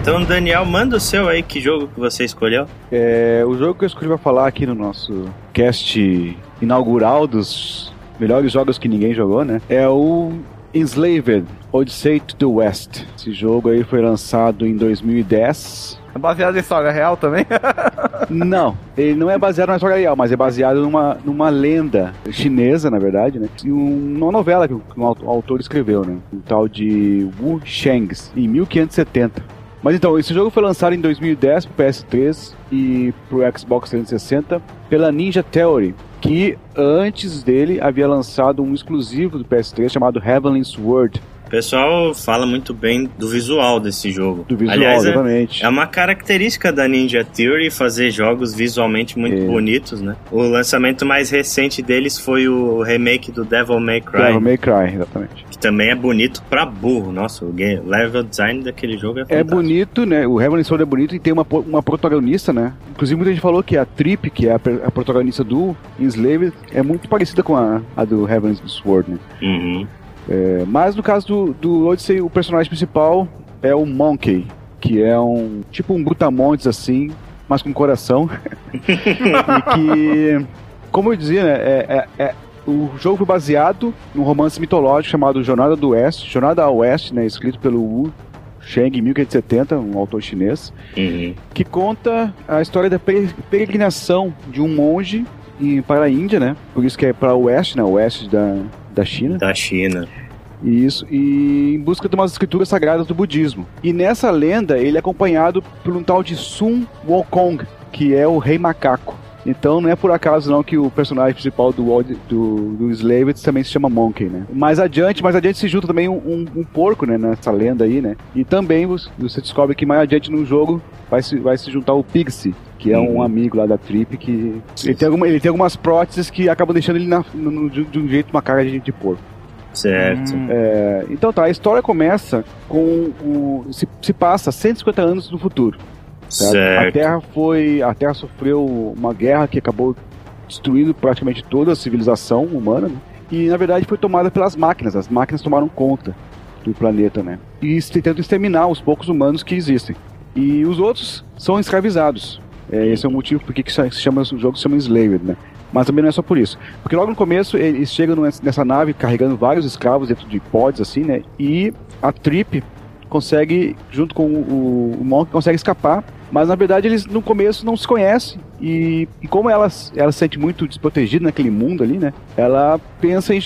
Então, Daniel, manda o seu aí, que jogo que você escolheu? É, o jogo que eu escolhi pra falar aqui no nosso cast inaugural dos melhores jogos que ninguém jogou, né? É o Enslaved, Odyssey to the West. Esse jogo aí foi lançado em 2010. É baseado em história real também? Não, ele não é baseado na história real, mas é baseado numa, numa lenda chinesa, na verdade, né? E um, uma novela que um autor- autor escreveu, né? Um tal de Wu Shengs, em 1570. Mas então, esse jogo foi lançado em 2010 pro PS3 e pro Xbox 360 pela Ninja Theory, que antes dele havia lançado um exclusivo do PS3 chamado Heavenly Sword, O pessoal fala muito bem do visual desse jogo. do visual, Aliás, é, exatamente. é uma característica da Ninja Theory fazer jogos visualmente muito É. bonitos, né? O lançamento mais recente deles foi o remake do Devil May Cry, Devil May Cry, exatamente. que também é bonito pra burro. Nossa, o game- level design daquele jogo é É fantástico. bonito, né? O Heavenly Sword é bonito e tem uma, uma protagonista, né? Inclusive muita gente falou que a Trip, que é a, a protagonista do Enslaved, é muito parecida com a, a do Heavenly Sword, né? Uhum. É, mas no caso do, do Odyssey, o personagem principal é o Monkey, que é um tipo um brutamontes assim, mas com coração. e que, como eu dizia, né? É, é- é- o jogo foi baseado num romance mitológico chamado Jornada do Oeste, Jornada ao Oeste, né? Escrito pelo Wu Sheng em 1570, um autor chinês Uhum. que conta a história da pere- peregrinação de um monge para a Índia, né? Por isso que é para o oeste, né? O oeste da, da China. Da China. Isso, e em busca de umas escrituras sagradas do budismo. E nessa lenda, ele é acompanhado por um tal de Sun Wukong, que é o rei macaco. Então não é por acaso não que o personagem principal do, do, do também se chama Monkey, né? Mais adiante, mais adiante se junta também um, um- um porco, né? Nessa lenda aí, né? E também você você descobre que mais adiante no jogo vai se, vai se juntar o Pixie, que é um Uhum. amigo lá da Trip, que ele tem, alguma, ele tem algumas próteses que acabam deixando ele na- no- de de um jeito, uma cara de, de porco. Certo. Hum. É, então tá, a história começa com o. Se, se passa 150 anos no futuro. certo? A Certo. Terra foi. A Terra sofreu uma guerra que acabou destruindo praticamente toda a civilização humana, né? E na verdade foi tomada pelas máquinas. As máquinas tomaram conta do planeta, né? E tentando exterminar os poucos humanos que existem. E os outros são escravizados. É, esse é o motivo por que se chama, o jogo se chama Enslaved, né? Mas também não é só por isso. Porque logo no começo eles chegam nessa nave carregando vários escravos dentro de pods, assim, né? E a Trip consegue, junto com o, o Monk, consegue escapar. Mas na verdade eles no começo não se conhecem. E, e como ela, ela se sente muito desprotegida naquele mundo ali, né? Ela pensa em,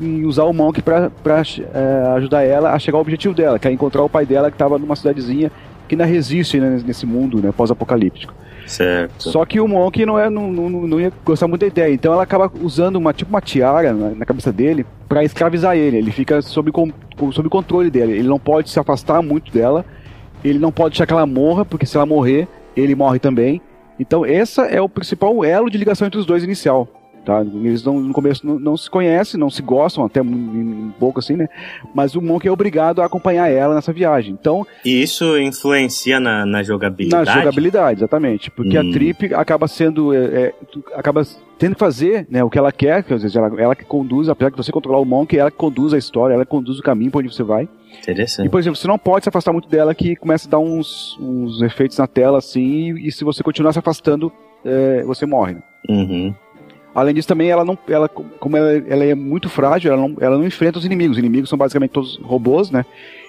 em- usar o Monk pra eh, ajudar ela a chegar ao objetivo dela, que é encontrar o pai dela que estava numa cidadezinha que ainda resiste né, nesse mundo né, pós-apocalíptico. Certo. Só que o Monk não, é, não, não, não ia gostar muito da ideia. Então ela acaba usando uma tipo uma tiara na, na cabeça dele pra escravizar ele. Ele fica sob, com- sob controle dele. Ele não pode se afastar muito dela. Ele não pode deixar que ela morra, porque se ela morrer, ele morre também. Então essa é o principal elo de ligação entre os dois inicial. Tá? Eles não, no começo não, não se conhecem, não se gostam, até um, pouco assim, né? Mas o Monk é obrigado a acompanhar ela nessa viagem. Então, E isso influencia na, na jogabilidade? na jogabilidade, exatamente. Porque Hum. a Trip acaba sendo. é, é, acaba tendo que fazer né, o que ela quer, quer dizer, ela, ela que conduz, apesar de você controlar o Monk, ela que conduz a história, ela que conduz o caminho pra onde você vai. E, Interessante. por exemplo, você não pode se afastar muito dela, que começa a dar uns, uns efeitos na tela assim, e, se você continuar se afastando, é, você morre. né? Uhum. Além disso, também ela não. Ela, como ela, ela é muito frágil, ela não, ela não enfrenta os inimigos. Os inimigos são basicamente todos robôs, né?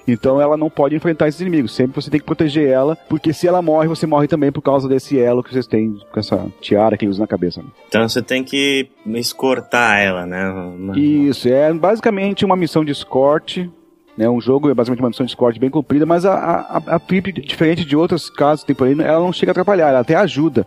Então ela não pode enfrentar esses inimigos. Sempre você tem que proteger ela, porque se ela morre, você morre também por causa desse elo que vocês têm com essa tiara que ele usa na cabeça. né? Então você tem que escortar ela, né? Isso, é basicamente uma missão de escorte. Né, um jogo é basicamente uma missão de escorte bem comprida, mas a, a, a Pip, diferente de outros casos temporários, ela não chega a atrapalhar, ela até ajuda.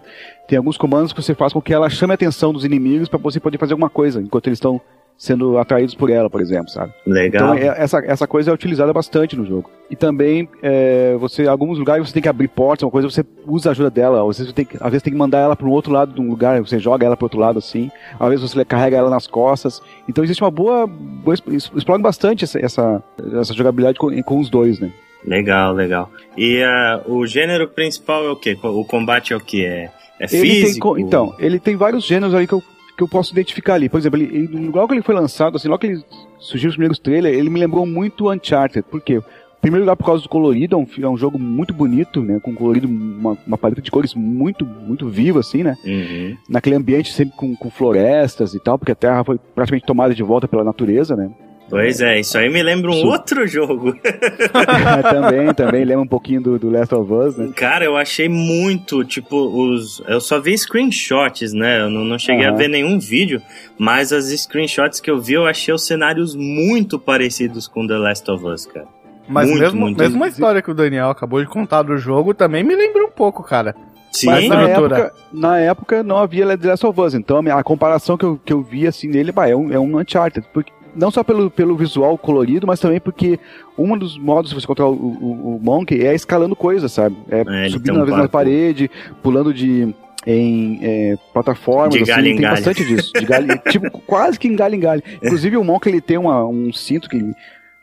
Tem alguns comandos que você faz com que ela chame a atenção dos inimigos para você poder fazer alguma coisa, enquanto eles estão sendo atraídos por ela, por exemplo, sabe? Legal. Então é- essa, essa coisa é utilizada bastante no jogo. E também, é, você, em alguns lugares você tem que abrir portas, uma coisa, você usa a ajuda dela. Ou você tem que, às vezes tem que mandar ela para um outro lado de um lugar, você joga ela para outro lado assim. Às vezes você carrega ela nas costas. Então existe uma boa. boa explora bastante essa, essa, essa jogabilidade com, com os dois, né? Legal, legal. E ah, o gênero principal é o quê? O combate é o quê? É, é Ele tem, físico? então, ele tem vários gêneros ali que eu, que eu posso identificar ali. Por exemplo, ele, ele, logo que ele foi lançado, assim, logo que ele surgiu os primeiros trailers, ele me lembrou muito Uncharted. Por quê? Em primeiro lugar, por causa do colorido, é um, é um jogo muito bonito, né? Com colorido, uma, uma paleta de cores muito, muito viva, assim, né? Uhum. Naquele ambiente sempre com, com florestas e tal, porque a Terra foi praticamente tomada de volta pela natureza, né? Pois é, isso aí me lembra um Su- outro jogo. também, também lembra um pouquinho do, do Last of Us, né? Cara, eu achei muito, tipo, os. Eu só vi screenshots, né? Eu não, não cheguei a Aham. ver nenhum vídeo, mas as screenshots que eu vi, eu achei os cenários muito parecidos com The Last of Us, cara. Mas Muito, mesmo, muito. mesmo a história que o Daniel acabou de contar do jogo também me lembra um pouco, cara. Sim, Mas na época, na época não havia The Last of Us, então a, minha- a comparação que eu, que eu vi assim nele bah, é, um, é um Uncharted. Porque, não só pelo, pelo visual colorido, mas também porque um dos modos de você controlar o, o, o Monkey é escalando coisas, sabe? É, É, subindo um uma vez na parede, pulando de. Em é, plataformas, De galho assim, em tem galho. bastante disso. De galho, tipo, quase que em galho em galho. Inclusive o Monkey ele tem uma, um cinto que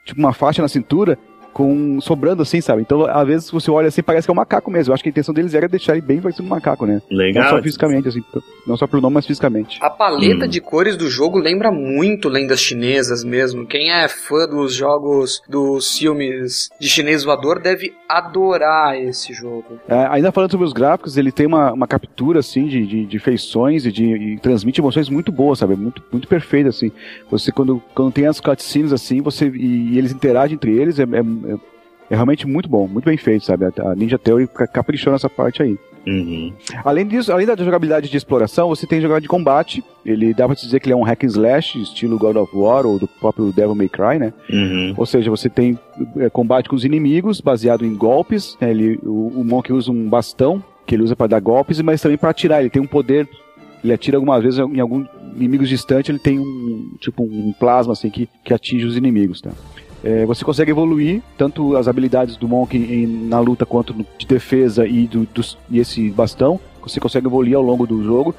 tipo uma faixa na cintura com sobrando assim, sabe? Então, às vezes você olha assim, parece que é um macaco mesmo. Eu acho que a intenção deles era deixar ele bem parecido um macaco, né? Não legal. só fisicamente, assim, não só pelo nome, mas fisicamente. A paleta Hum. de cores do jogo lembra muito lendas chinesas mesmo. Quem é fã dos jogos, dos filmes de chinês voador deve adorar esse jogo. É, ainda falando sobre os gráficos, ele tem uma, uma captura, assim, de, de, de feições e, de, e transmite emoções muito boas, sabe? Muito, muito perfeito, assim. Você, quando, quando tem as cutscenes, assim, você, e, e eles interagem entre eles, é, é, é- é realmente muito bom, muito bem feito, sabe? A, Ninja Theory ca- caprichou nessa parte aí. Uhum. Além disso, além da jogabilidade de exploração, você tem jogabilidade de combate. Ele dá pra se dizer que ele é um hack and slash, estilo God of War ou do próprio Devil May Cry, né? Uhum. Ou seja, você tem é, combate com os inimigos, baseado em golpes. né? Ele, o, o Monk usa um bastão, que ele usa para dar golpes, mas também para atirar. Ele tem um poder. Ele atira algumas vezes em alguns inimigos distantes. Ele tem um tipo um plasma assim que, que atinge os inimigos, tá? É, você consegue evoluir tanto as habilidades do Monk em- na luta quanto de defesa e, do, dos- e esse bastão. Você consegue evoluir ao longo do jogo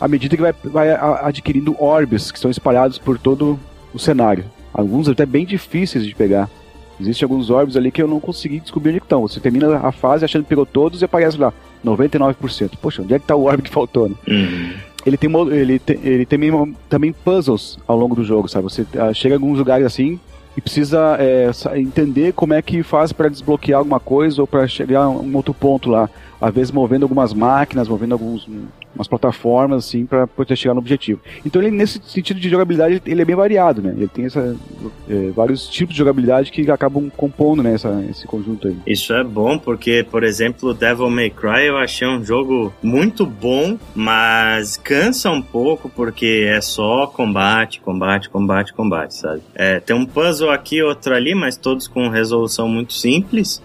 à medida que vai, vai a- adquirindo orbes que estão espalhados por todo o cenário. Alguns até bem difíceis de pegar. Existem alguns orbes ali que eu não consegui descobrir onde que estão. Você termina a fase achando que pegou todos e aparece lá 99%. Poxa, onde é que tá o orbe que faltou, né? Uhum. Ele tem, ele tem, ele tem também puzzles ao longo do jogo, sabe? Você ah, chega em alguns lugares assim e precisa é, entender como é que faz para desbloquear alguma coisa ou para chegar a um outro ponto lá. Às vezes movendo algumas máquinas, movendo alguns umas plataformas assim para poder chegar no objetivo. Então ele nesse sentido de jogabilidade ele é bem variado, né? Ele tem essa, é, vários tipos de jogabilidade que acabam compondo né, essa, esse conjunto aí. Isso é bom porque, por exemplo, Devil May Cry eu achei um jogo muito bom, mas cansa um pouco porque é só combate, combate, combate, combate, sabe? É, tem um puzzle aqui, outro ali, mas todos com resolução muito simples.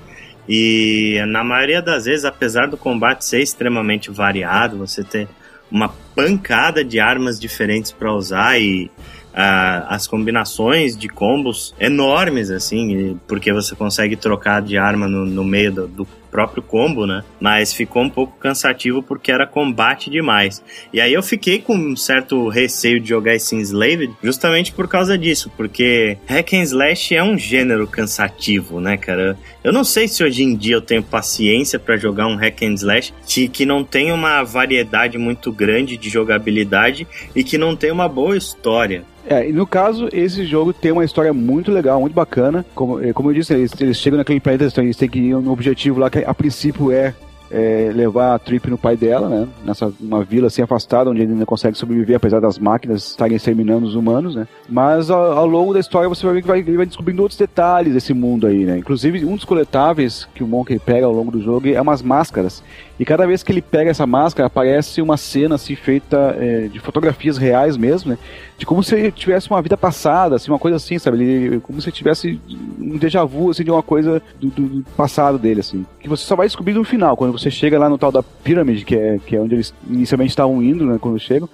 E na maioria das vezes, apesar do combate ser extremamente variado, você ter uma pancada de armas diferentes para usar e ah, as combinações de combos enormes, assim, porque você consegue trocar de arma no, no meio do, do próprio combo, né? Mas ficou um pouco cansativo porque era combate demais. E aí eu fiquei com um certo receio de jogar esse Enslaved justamente por causa disso, porque hack and slash é um gênero cansativo, né, cara? Eu não sei se hoje em dia eu tenho paciência pra jogar um hack and slash que, que não tem uma variedade muito grande de jogabilidade e que não tem uma boa história. É, e no caso, esse jogo tem uma história muito legal, muito bacana. Como, eh, como eu disse, eles, eles chegam naquele planeta, eles têm que ir no objetivo lá, que a princípio é, é, levar a Trip no pai dela, né? Nessa uma vila assim afastada, onde ele ainda consegue sobreviver, apesar das máquinas estarem exterminando os humanos, né? Mas ao, ao longo da história você vai ver que vai, ele vai descobrindo outros detalhes desse mundo aí, né? Inclusive, um dos coletáveis que o Monkey pega ao longo do jogo é umas máscaras. E cada vez que ele pega essa máscara, aparece uma cena assim feita é, de fotografias reais mesmo, né? De como se ele tivesse uma vida passada, assim, uma coisa assim, sabe? Ele, como se tivesse um déjà vu, assim, de uma coisa do, do- do passado dele, assim. Que você só vai descobrir no final, quando você chega lá no tal da pirâmide, que é, que é onde eles inicialmente estavam indo, né? Quando chegam.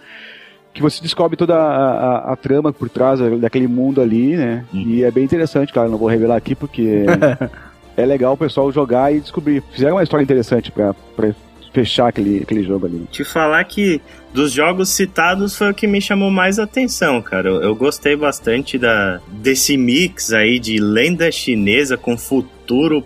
Que você descobre toda a, a- a trama por trás daquele mundo ali, né? E é bem interessante, cara. Não vou revelar aqui porque é legal o pessoal jogar e descobrir. Fizeram uma história interessante pra, pra fechar aquele, aquele jogo ali. Te falar que dos jogos citados foi o que me chamou mais atenção, cara. Eu, eu gostei bastante da, desse mix aí de lenda chinesa com futuro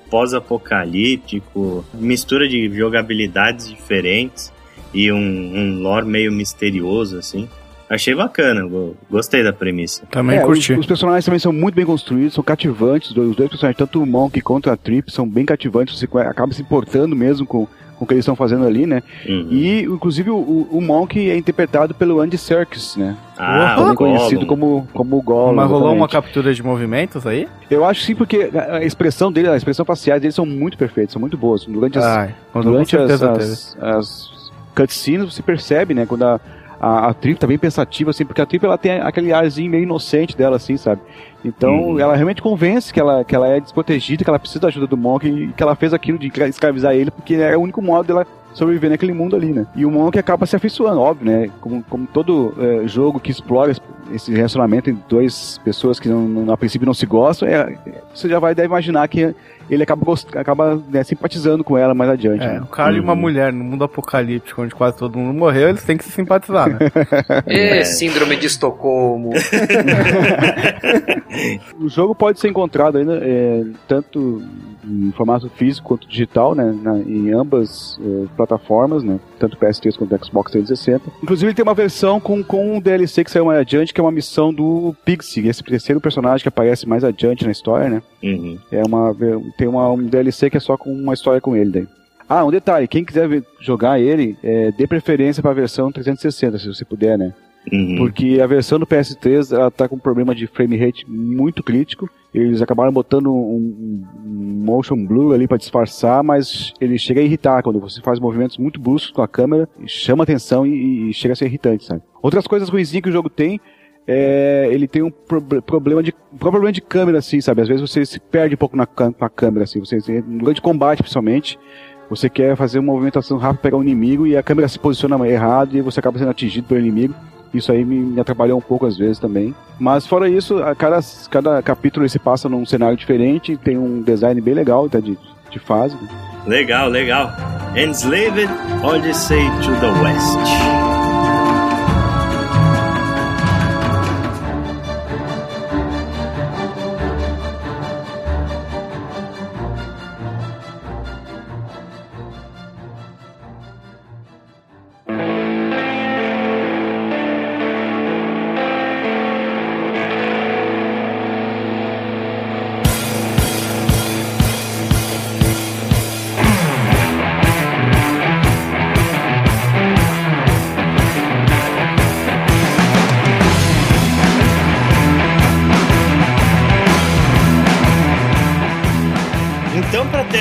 pós-apocalíptico, mistura de jogabilidades diferentes e um, um lore meio misterioso, assim. Achei bacana, go- gostei da premissa. Também É, os, curti. os personagens também são muito bem construídos, são cativantes. Os dois, os dois personagens, tanto o Monk quanto a Trip, são bem cativantes. Você acaba se importando mesmo com, com o que eles estão fazendo ali, né? Uhum. E, inclusive, o, o Monk é interpretado pelo Andy Serkis, né? Ah, Também o conhecido como, como o Gollum. Mas rolou uma captura de movimentos aí? Eu acho sim, porque a expressão dele, a expressão faciais dele são muito perfeitas, são muito boas. Durante as, Ai, durante as, as, as cutscenes você percebe, né, quando a, a, a Trip tá bem pensativa, assim, porque a Trip ela tem aquele arzinho meio inocente dela, assim, sabe? Então Uhum. ela realmente convence que ela, que ela é desprotegida, que ela precisa da ajuda do Monk e que ela fez aquilo de escra- escravizar ele, porque é o único modo dela sobreviver naquele mundo ali, né? E o Monk acaba se afeiçoando, óbvio, né? Como, como todo eh, jogo que explora esse- esse relacionamento entre duas pessoas que não, não- a princípio não se gostam, é, você já vai deve imaginar que ele acaba, gost- acaba né, simpatizando com ela mais adiante. É, né? o cara e uma Uhum. mulher no mundo apocalíptico, onde quase todo mundo morreu, eles têm que se simpatizar, né? E síndrome de Estocolmo. O jogo pode ser encontrado ainda é, tanto em formato físico quanto digital, né, na- em ambas é, plataformas, né, tanto PS3 quanto Xbox 360. Inclusive ele tem uma versão com, com um DLC que saiu mais adiante, que é uma missão do Pixie, esse terceiro personagem que aparece mais adiante na história, né. Uhum. É uma, tem uma, um DLC que é só com uma história com ele daí. Ah, um detalhe, quem quiser jogar ele, é, dê preferência para a versão 360, se você puder, né. Uhum. Porque a versão do PS3 ela tá com um problema de frame rate muito crítico. Eles acabaram botando um, um motion blur ali para disfarçar, mas ele chega a irritar quando você faz movimentos muito bruscos com a câmera, chama atenção e, e chega a ser irritante, sabe? Outras coisas ruins que o jogo tem é, ele tem um prob- problema de problema de câmera assim, sabe? Às vezes você se perde um pouco na, na câmera assim, você grande combate principalmente, você quer fazer uma movimentação rápida pegar um inimigo e a câmera se posiciona errado e você acaba sendo atingido pelo inimigo. Isso aí me, me atrapalhou um pouco às vezes também. Mas fora isso, a cada, cada capítulo ele se passa num cenário diferente, tem um design bem legal tá, de, de fase. né? Legal, legal. Enslaved Odyssey to the West.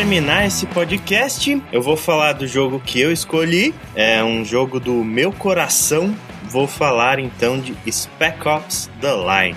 Terminar esse podcast, eu vou falar do jogo que eu escolhi. É um jogo do meu coração. Vou falar então de Spec Ops The Line.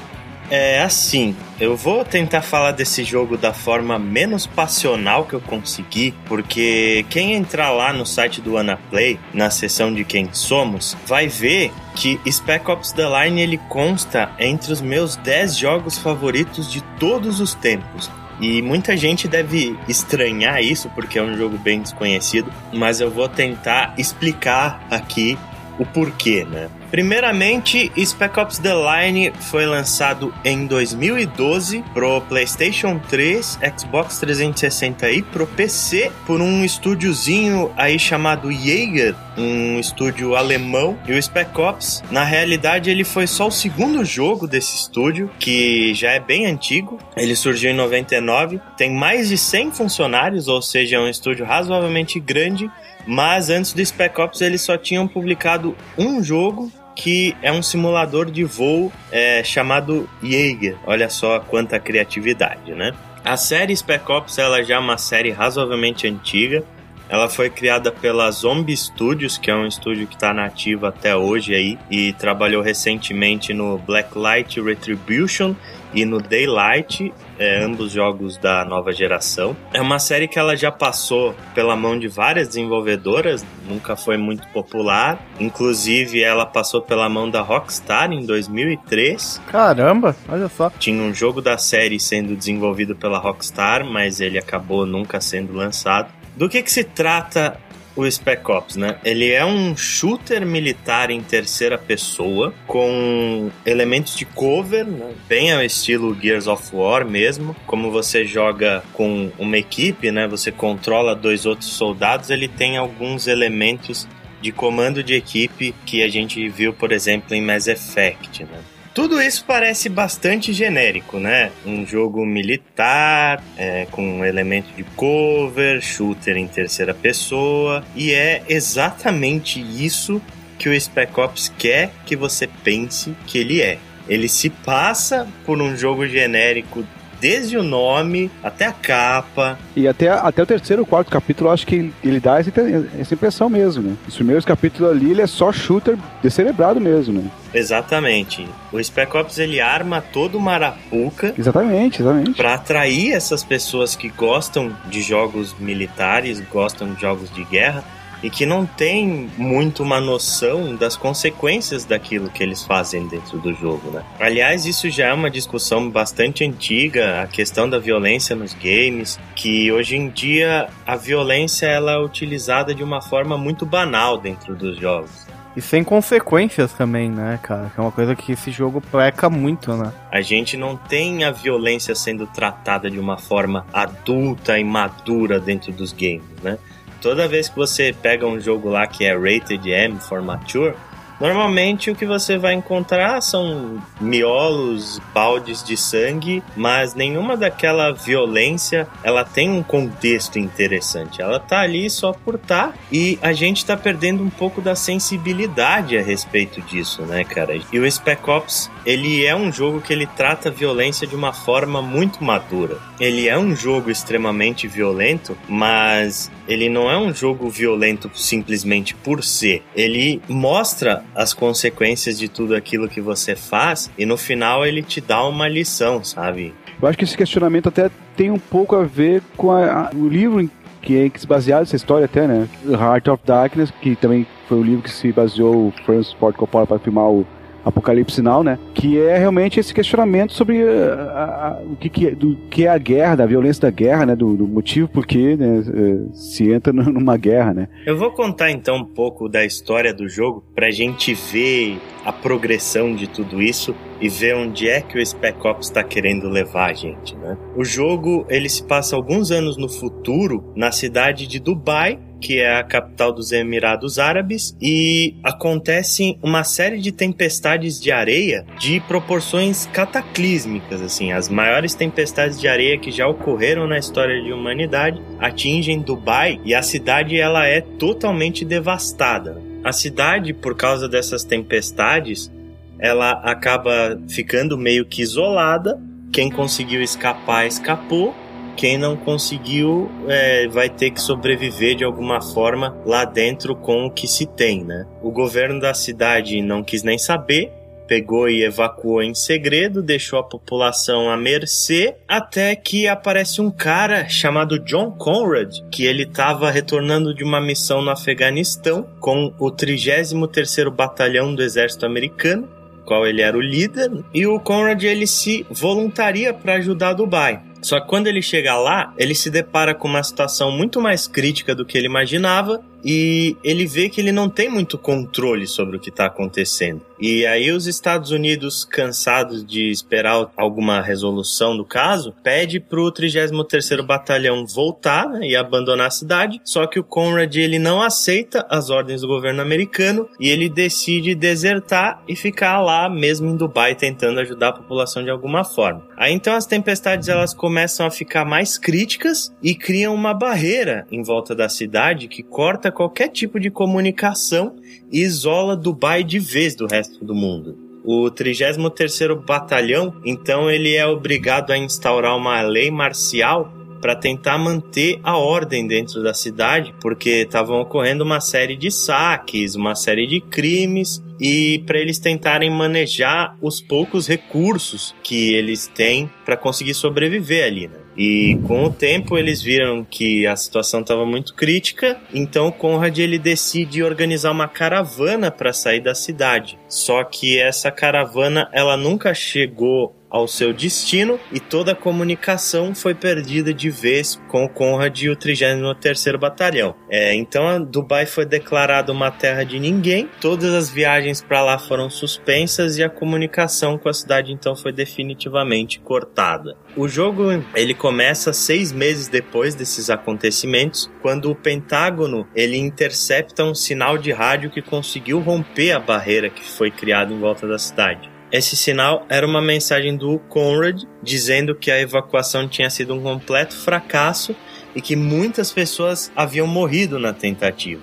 É assim, eu vou tentar falar desse jogo da forma menos passional que eu conseguir, porque quem entrar lá no site do Anaplay, na seção de quem somos, vai ver que Spec Ops The Line ele consta entre os meus 10 jogos favoritos de todos os tempos. E muita gente deve estranhar isso porque é um jogo bem desconhecido, mas eu vou tentar explicar aqui o porquê, né? Primeiramente, Spec Ops The Line foi lançado em 2012 pro PlayStation 3, Xbox 360 e pro PC por um estúdiozinho aí chamado Jaeger, um estúdio alemão. E o Spec Ops, na realidade, ele foi só o segundo jogo desse estúdio, que já é bem antigo. Ele surgiu em 99, tem mais de 100 funcionários, ou seja, é um estúdio razoavelmente grande. Mas antes do Spec Ops, eles só tinham publicado um jogo que é um simulador de voo é, chamado Jaeger. Olha só quanta criatividade, né? A série Spec Ops ela já é uma série razoavelmente antiga. Ela foi criada pela Zombie Studios, que é um estúdio que está nativo até hoje aí e trabalhou recentemente no Blacklight Retribution e no Daylight, é, ambos jogos da nova geração. É uma série que ela já passou pela mão de várias desenvolvedoras, nunca foi muito popular. Inclusive, ela passou pela mão da Rockstar em 2003. Caramba, olha só. Tinha um jogo da série sendo desenvolvido pela Rockstar, mas ele acabou nunca sendo lançado. Do que, que se trata o Spec Ops, né? Ele é um shooter militar em terceira pessoa, com elementos de cover, né? bem ao estilo Gears of War mesmo. Como você joga com uma equipe, né? Você controla dois outros soldados, ele tem alguns elementos de comando de equipe que a gente viu, por exemplo, em Mass Effect, né? Tudo isso parece bastante genérico, né? Um jogo militar, é, com um elemento de cover, shooter em terceira pessoa, e é exatamente isso que o Spec Ops quer que você pense que ele é. Ele se passa por um jogo genérico desde o nome até a capa. E até, até o terceiro, quarto capítulo, acho que ele dá essa, essa impressão mesmo, né? Os primeiros capítulos ali, ele é só shooter descerebrado mesmo, né? Exatamente. O Spec Ops ele arma todo uma arapuca Exatamente, exatamente. para atrair essas pessoas que gostam de jogos militares, gostam de jogos de guerra e que não tem muito uma noção das consequências daquilo que eles fazem dentro do jogo, né? Aliás, isso já é uma discussão bastante antiga, a questão da violência nos games, que hoje em dia a violência ela é utilizada de uma forma muito banal dentro dos jogos. E sem consequências também, né, cara? Que é uma coisa que esse jogo preca muito, né? A gente não tem a violência sendo tratada de uma forma adulta e madura dentro dos games, né? Toda vez que você pega um jogo lá que é rated M for mature, normalmente o que você vai encontrar são miolos, baldes de sangue, mas nenhuma daquela violência ela tem um contexto interessante. Ela tá ali só por tá e a gente tá perdendo um pouco da sensibilidade a respeito disso, né, cara? E o Spec Ops, ele é um jogo que ele trata a violência de uma forma muito madura. Ele é um jogo extremamente violento, mas ele não é um jogo violento simplesmente por ser. Ele mostra as consequências de tudo aquilo que você faz e no final ele te dá uma lição, sabe? Eu acho que esse questionamento até tem um pouco a ver com a- a- o livro que é baseado essa história até, né? Heart of Darkness, que também foi o livro que se baseou o Francis Ford Coppola para filmar o Apocalipse Now, né? Que é realmente esse questionamento sobre uh, a- a- o que, que é, do que é a guerra, da violência da guerra, né? Do, do motivo por que né, eh, se entra nu- numa guerra, né? Eu vou contar então um pouco da história do jogo pra gente ver a progressão de tudo isso e ver onde é que o Spec Ops está querendo levar a gente, né? O jogo ele se passa alguns anos no futuro na cidade de Dubai, que é a capital dos Emirados Árabes, e acontecem uma série de tempestades de areia de proporções cataclísmicas, assim, as maiores tempestades de areia que já ocorreram na história de humanidade atingem Dubai e a cidade ela é totalmente devastada. A cidade, por causa dessas tempestades, ela acaba ficando meio que isolada. Quem conseguiu escapar, escapou. Quem não conseguiu é, vai ter que sobreviver de alguma forma lá dentro com o que se tem, né? O governo da cidade não quis nem saber, pegou e evacuou em segredo, deixou a população à mercê, até que aparece um cara chamado John Conrad, que ele estava retornando de uma missão no Afeganistão com o 33º Batalhão do Exército Americano, qual ele era o líder, e o Conrad ele se voluntaria para ajudar Dubai. Só que quando ele chega lá, ele se depara com uma situação muito mais crítica do que ele imaginava e ele vê que ele não tem muito controle sobre o que está acontecendo. E aí os Estados Unidos, cansados de esperar alguma resolução do caso, pede pro 33º Batalhão voltar né, e abandonar a cidade, só que o Conrad ele não aceita as ordens do governo americano e ele decide desertar e ficar lá mesmo em Dubai tentando ajudar a população de alguma forma. Aí então as tempestades elas começam a ficar mais críticas e criam uma barreira em volta da cidade que corta qualquer tipo de comunicação e isola Dubai de vez do resto do mundo. O 33º Batalhão, então, ele é obrigado a instaurar uma lei marcial para tentar manter a ordem dentro da cidade, porque estavam ocorrendo uma série de saques, uma série de crimes e para eles tentarem manejar os poucos recursos que eles têm para conseguir sobreviver ali, né? E com o tempo eles viram que a situação estava muito crítica, então o Conrad ele decide organizar uma caravana para sair da cidade. Só que essa caravana ela nunca chegou ao seu destino e toda a comunicação foi perdida de vez com o Conrad e o 33º Batalhão. É, então Dubai foi declarada uma terra de ninguém, todas as viagens para lá foram suspensas e a comunicação com a cidade então foi definitivamente cortada. O jogo ele começa seis meses depois desses acontecimentos, quando o Pentágono ele intercepta um sinal de rádio que conseguiu romper a barreira que foi criada em volta da cidade. Esse sinal era uma mensagem do Conrad dizendo que a evacuação tinha sido um completo fracasso e que muitas pessoas haviam morrido na tentativa.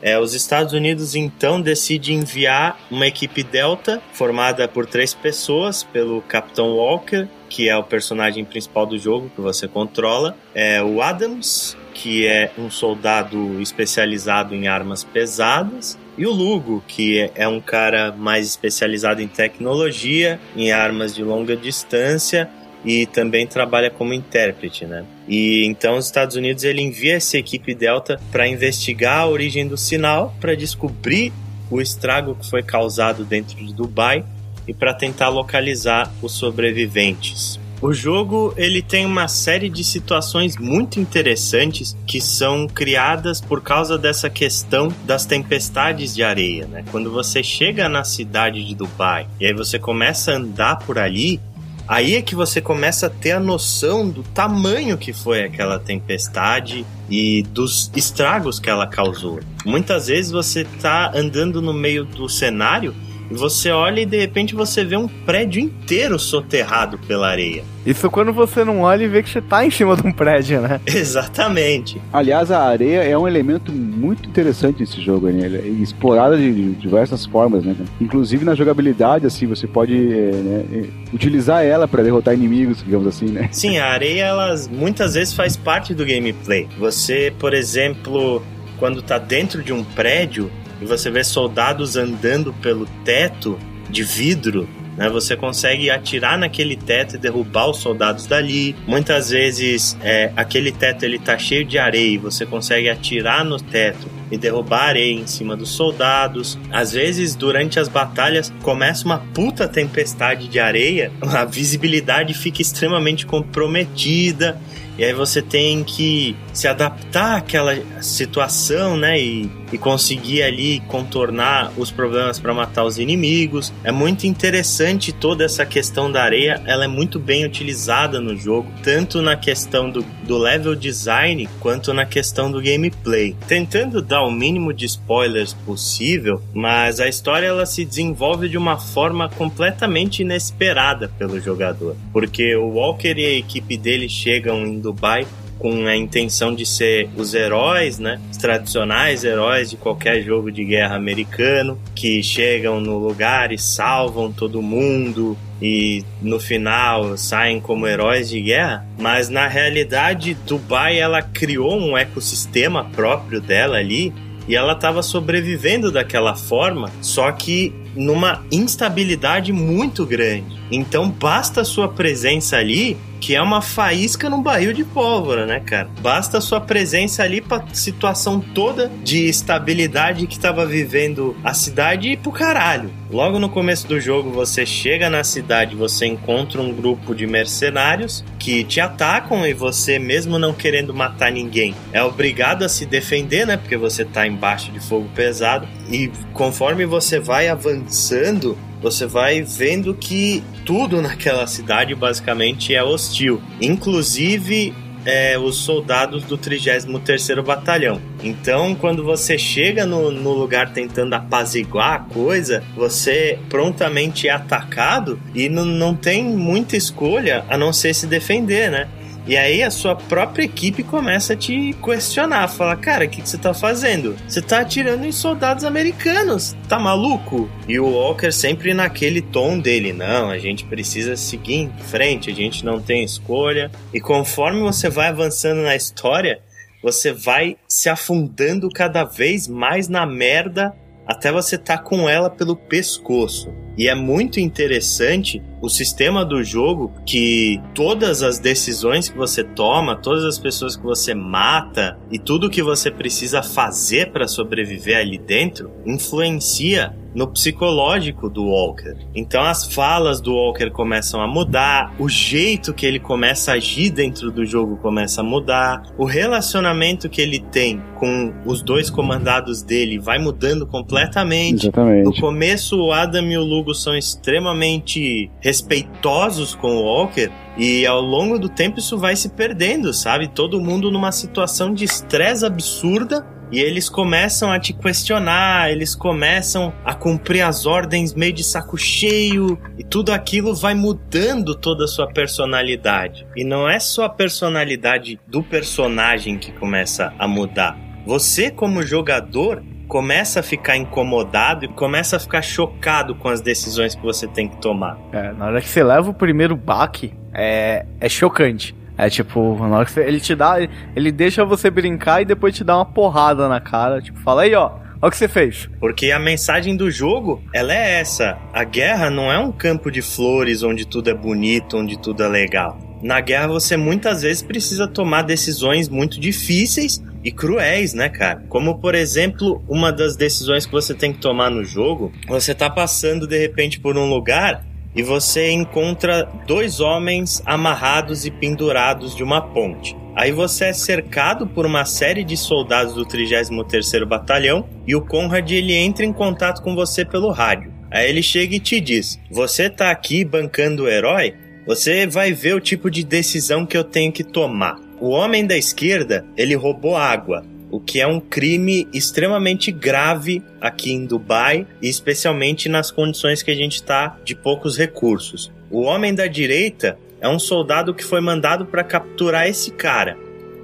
É, os Estados Unidos então decidem enviar uma equipe Delta formada por três pessoas, pelo Capitão Walker, que é o personagem principal do jogo que você controla, é o Adams, que é um soldado especializado em armas pesadas, e o Lugo, que é- é um cara mais especializado em tecnologia, em armas de longa distância e também trabalha como intérprete, né? E então os Estados Unidos ele envia essa equipe Delta para investigar a origem do sinal, para descobrir o estrago que foi causado dentro de Dubai e para tentar localizar os sobreviventes. O jogo ele tem uma série de situações muito interessantes que são criadas por causa dessa questão das tempestades de areia, né? Quando você chega na cidade de Dubai e aí você começa a andar por ali, Aí é que você começa a ter a noção do tamanho que foi aquela tempestade e dos estragos que ela causou. Muitas vezes você tá andando no meio do cenário você olha e de repente você vê um prédio inteiro soterrado pela areia. Isso quando você não olha e vê que você tá em cima de um prédio, né? Exatamente. Aliás, a areia é um elemento muito interessante nesse jogo, né? Ele é explorado de, diversas formas, né? Inclusive na jogabilidade, assim, você pode é, né, é, utilizar ela para derrotar inimigos, digamos assim, né? Sim, a areia ela muitas vezes faz parte do gameplay. Você, por exemplo, quando tá dentro de um prédio e você vê soldados andando pelo teto de vidro, né? Você consegue atirar naquele teto e derrubar os soldados dali. Muitas vezes é, aquele teto ele tá cheio de areia, e você consegue atirar no teto e derrubar areia em cima dos soldados. Às vezes, durante as batalhas, começa uma puta tempestade de areia, a visibilidade fica extremamente comprometida. E aí você tem que se adaptar àquela situação, né? E, e conseguir ali contornar os problemas para matar os inimigos. É muito interessante toda essa questão da areia. Ela é muito bem utilizada no jogo, tanto na questão do, do level design quanto na questão do gameplay. Tentando dar o mínimo de spoilers possível, mas a história ela se desenvolve de uma forma completamente inesperada pelo jogador, porque o Walker e a equipe dele chegam em Dubai com a intenção de ser os heróis, né? Os tradicionais heróis de qualquer jogo de guerra americano, que chegam no lugar e salvam todo mundo e no final saem como heróis de guerra, mas na realidade Dubai ela criou um ecossistema próprio dela ali e ela estava sobrevivendo daquela forma, só que numa instabilidade muito grande. Então basta a sua presença ali, que é uma faísca num barril de pólvora, né, cara? Basta a sua presença ali pra situação toda de estabilidade que estava vivendo a cidade ir pro caralho. Logo no começo do jogo, você chega na cidade, você encontra um grupo de mercenários que te atacam e você, mesmo não querendo matar ninguém, é obrigado a se defender, né? Porque você tá embaixo de fogo pesado. E conforme você vai avançando, você vai vendo que tudo naquela cidade basicamente é hostil, inclusive é, os soldados do 33º Batalhão. Então, quando você chega no, no lugar tentando apaziguar a coisa, você prontamente é atacado e não, não tem muita escolha a não ser se defender, né? E aí a sua própria equipe começa a te questionar, fala, cara, o que, que você tá fazendo? Você tá atirando em soldados americanos, tá maluco? E o Walker sempre naquele tom dele, não, a gente precisa seguir em frente, a gente não tem escolha. E conforme você vai avançando na história, você vai se afundando cada vez mais na merda até você tá com ela pelo pescoço. E é muito interessante o sistema do jogo que todas as decisões que você toma, todas as pessoas que você mata e tudo que você precisa fazer para sobreviver ali dentro influencia no psicológico do Walker. Então as falas do Walker começam a mudar, o jeito que ele começa a agir dentro do jogo começa a mudar, o relacionamento que ele tem com os dois comandados dele vai mudando completamente. No Exatamente. começo, o Adam e o Lugo são extremamente respeitosos com o Walker. E ao longo do tempo isso vai se perdendo, sabe? Todo mundo numa situação de estresse absurda E eles começam a te questionar, eles começam a cumprir as ordens meio de saco cheio, e tudo aquilo vai mudando toda a sua personalidade. E não é só a personalidade do personagem que começa a mudar. Você, como jogador, começa a ficar incomodado e começa a ficar chocado com as decisões que você tem que tomar. É, na hora que você leva o primeiro baque, é, é chocante. É tipo, na hora que você, ele te dá, ele, deixa você brincar e depois te dá uma porrada na cara. Tipo, fala aí, ó, olha o que você fez. Porque a mensagem do jogo, ela é essa. A guerra não é um campo de flores onde tudo é bonito, onde tudo é legal. Na guerra você muitas vezes precisa tomar decisões muito difíceis e cruéis, né, cara? Como por exemplo, uma das decisões que você tem que tomar no jogo, você tá passando de repente por um lugar e você encontra dois homens amarrados e pendurados de uma ponte. Aí você é cercado por uma série de soldados do 33º Batalhão e o Conrad ele entra em contato com você pelo rádio. Aí ele chega e te diz: "Você tá aqui bancando o herói? Você vai ver o tipo de decisão que eu tenho que tomar. O homem da esquerda, ele roubou água, o que é um crime extremamente grave aqui em Dubai, e especialmente nas condições que a gente está de poucos recursos. O homem da direita é um soldado que foi mandado para capturar esse cara.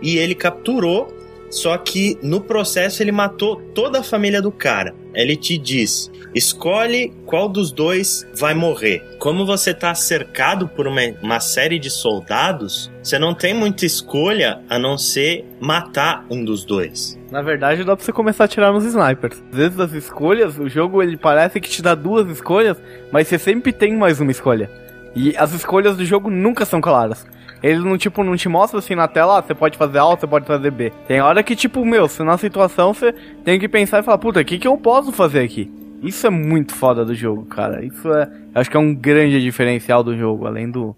E ele capturou, só que no processo ele matou toda a família do cara. Ele te diz: escolhe qual dos dois vai morrer. Como você está cercado por uma, uma série de soldados, você não tem muita escolha a não ser matar um dos dois. Na verdade, dá pra você começar a tirar nos snipers. Às vezes as escolhas, o jogo ele parece que te dá duas escolhas, mas você sempre tem mais uma escolha. E as escolhas do jogo nunca são claras. Ele não, tipo, não te mostra assim na tela, ah, você pode fazer A ou você pode fazer B. Tem hora que, tipo, meu, se na situação você tem que pensar e falar, puta, o que, que eu posso fazer aqui? Isso é muito foda do jogo, cara. Isso é. Acho que é um grande diferencial do jogo, além do.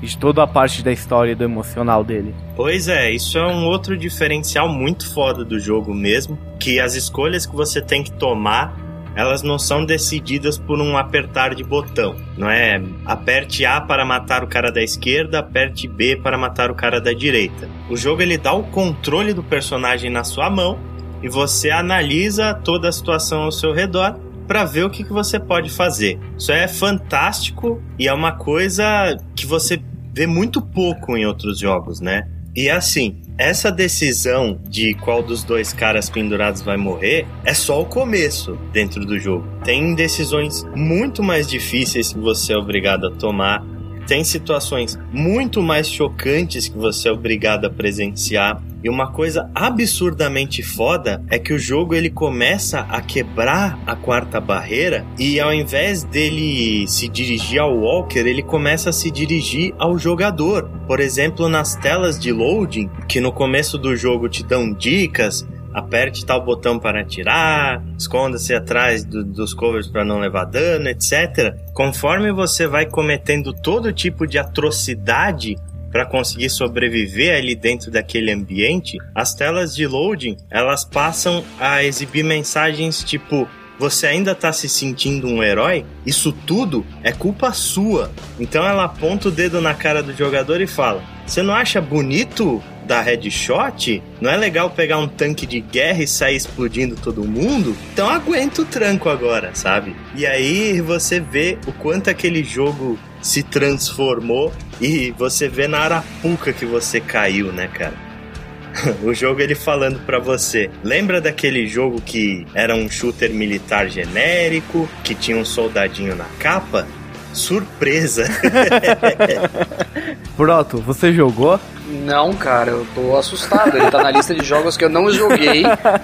De toda a parte da história e do emocional dele. Pois é, isso é um outro diferencial muito foda do jogo mesmo, que as escolhas que você tem que tomar, elas não são decididas por um apertar de botão, não é? Aperte A para matar o cara da esquerda, aperte B para matar o cara da direita. O jogo ele dá o controle do personagem na sua mão e você analisa toda a situação ao seu redor para ver o que, que você pode fazer. Isso é fantástico e é uma coisa que você vê muito pouco em outros jogos, né? E assim, essa decisão de qual dos dois caras pendurados vai morrer é só o começo dentro do jogo. Tem decisões muito mais difíceis que você é obrigado a tomar. Tem situações muito mais chocantes que você é obrigado a presenciar. E uma coisa absurdamente foda é que o jogo ele começa a quebrar a quarta barreira e ao invés dele se dirigir ao Walker, ele começa a se dirigir ao jogador. Por exemplo, nas telas de loading, que no começo do jogo te dão dicas, aperte tal botão para atirar, esconda-se atrás do, dos covers para não levar dano, etc. Conforme você vai cometendo todo tipo de atrocidade para conseguir sobreviver ali dentro daquele ambiente, as telas de loading elas passam a exibir mensagens tipo você ainda tá se sentindo um herói? Isso tudo é culpa sua. Então ela aponta o dedo na cara do jogador e fala: Você não acha bonito dar headshot? Não é legal pegar um tanque de guerra e sair explodindo todo mundo? Então aguenta o tranco agora, sabe? E aí você vê o quanto aquele jogo se transformou e você vê na arapuca que você caiu, né, cara? o jogo ele falando para você. Lembra daquele jogo que era um shooter militar genérico, que tinha um soldadinho na capa? Surpresa! Pronto, você jogou? Não, cara, eu tô assustado. Ele tá na lista de jogos que eu não joguei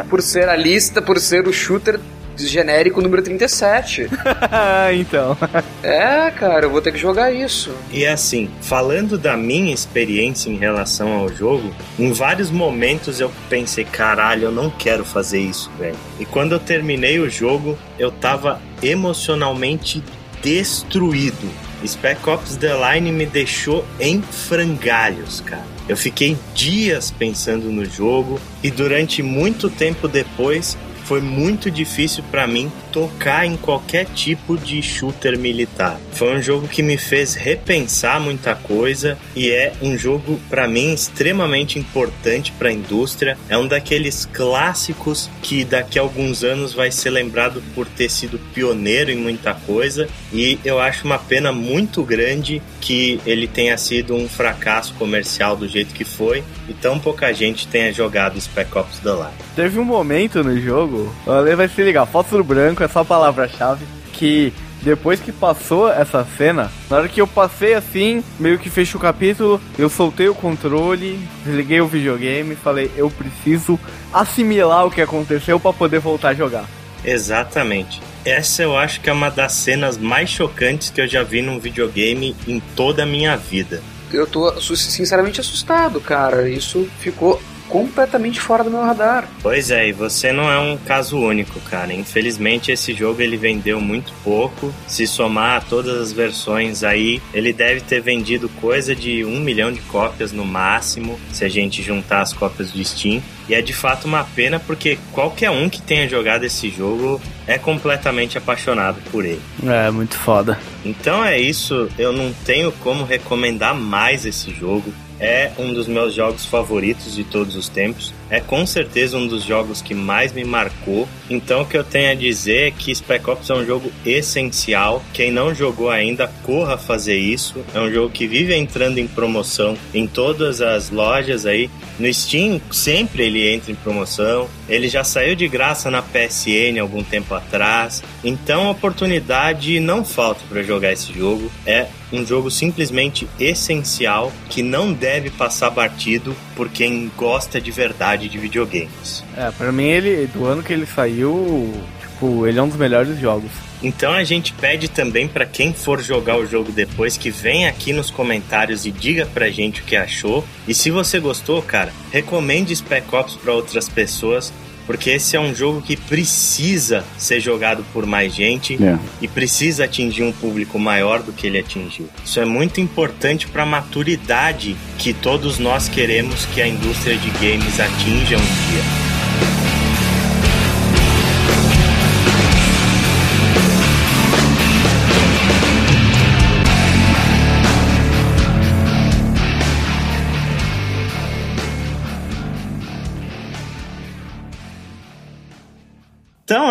por ser a lista, por ser o shooter genérico número 37. então. É, cara, eu vou ter que jogar isso. E assim, falando da minha experiência em relação ao jogo, em vários momentos eu pensei, caralho, eu não quero fazer isso, velho. E quando eu terminei o jogo, eu tava emocionalmente destruído. Spec Ops The Line me deixou em frangalhos, cara. Eu fiquei dias pensando no jogo e durante muito tempo depois foi muito difícil para mim tocar em qualquer tipo de shooter militar. Foi um jogo que me fez repensar muita coisa e é um jogo para mim extremamente importante para a indústria. É um daqueles clássicos que daqui a alguns anos vai ser lembrado por ter sido pioneiro em muita coisa e eu acho uma pena muito grande que ele tenha sido um fracasso comercial do jeito que foi e tão pouca gente tenha jogado Spec Ops The Line. Teve um momento no jogo, o Ale vai se ligar, fósforo branco é só a palavra-chave, que depois que passou essa cena, na hora que eu passei assim, meio que fechei o capítulo, eu soltei o controle, desliguei o videogame e falei, eu preciso assimilar o que aconteceu para poder voltar a jogar. Exatamente. Essa eu acho que é uma das cenas mais chocantes que eu já vi num videogame em toda a minha vida. Eu tô sinceramente assustado, cara. Isso ficou completamente fora do meu radar. Pois é, e você não é um caso único, cara. Infelizmente esse jogo ele vendeu muito pouco. Se somar a todas as versões aí, ele deve ter vendido coisa de um milhão de cópias no máximo, se a gente juntar as cópias do Steam. E é de fato uma pena porque qualquer um que tenha jogado esse jogo é completamente apaixonado por ele. É, muito foda. Então é isso, eu não tenho como recomendar mais esse jogo. É um dos meus jogos favoritos de todos os tempos. É com certeza um dos jogos que mais me marcou. Então o que eu tenho a dizer é que Spec Ops é um jogo essencial. Quem não jogou ainda, corra fazer isso. É um jogo que vive entrando em promoção em todas as lojas aí. No Steam, sempre ele entra em promoção. Ele já saiu de graça na PSN algum tempo atrás. Então, oportunidade não falta para jogar esse jogo. É um jogo simplesmente essencial que não deve passar batido por quem gosta de verdade de videogames. É, pra mim ele, do ano que ele saiu, tipo, ele é um dos melhores jogos. Então a gente pede também para quem for jogar o jogo depois que venha aqui nos comentários e diga pra gente o que achou. E se você gostou, cara, recomende Spec Ops para outras pessoas, porque esse é um jogo que precisa ser jogado por mais gente É. e precisa atingir um público maior do que ele atingiu. Isso é muito importante para a maturidade que todos nós queremos que a indústria de games atinja um dia.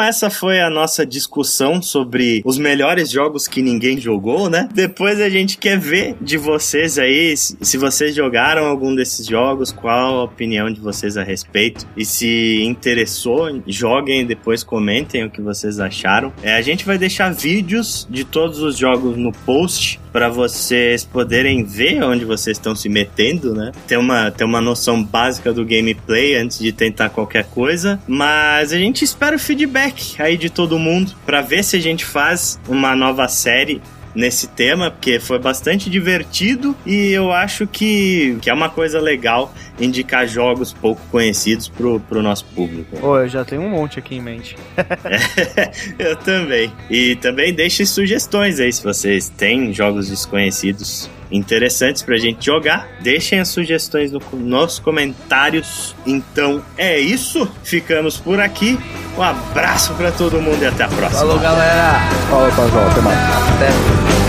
Essa foi a nossa discussão sobre os melhores jogos que ninguém jogou, né? Depois a gente quer ver de vocês aí, se vocês jogaram algum desses jogos, qual a opinião de vocês a respeito. E se interessou, joguem e depois comentem o que vocês acharam. É, a gente vai deixar vídeos de todos os jogos no post para vocês poderem ver onde vocês estão se metendo, né? Ter uma, ter uma noção básica do gameplay antes de tentar qualquer coisa. Mas a gente espera o feedback aí de todo mundo para ver se a gente faz uma nova série nesse tema, porque foi bastante divertido e eu acho que, que é uma coisa legal indicar jogos pouco conhecidos pro, pro nosso público. Pô, eu já tenho um monte aqui em mente. eu também. E também deixe sugestões aí se vocês têm jogos desconhecidos interessantes pra gente jogar. Deixem as sugestões no, nos comentários. Então é isso. Ficamos por aqui. Um abraço pra todo mundo e até a próxima. Falou, galera! Fala, pessoal, até mais. Até.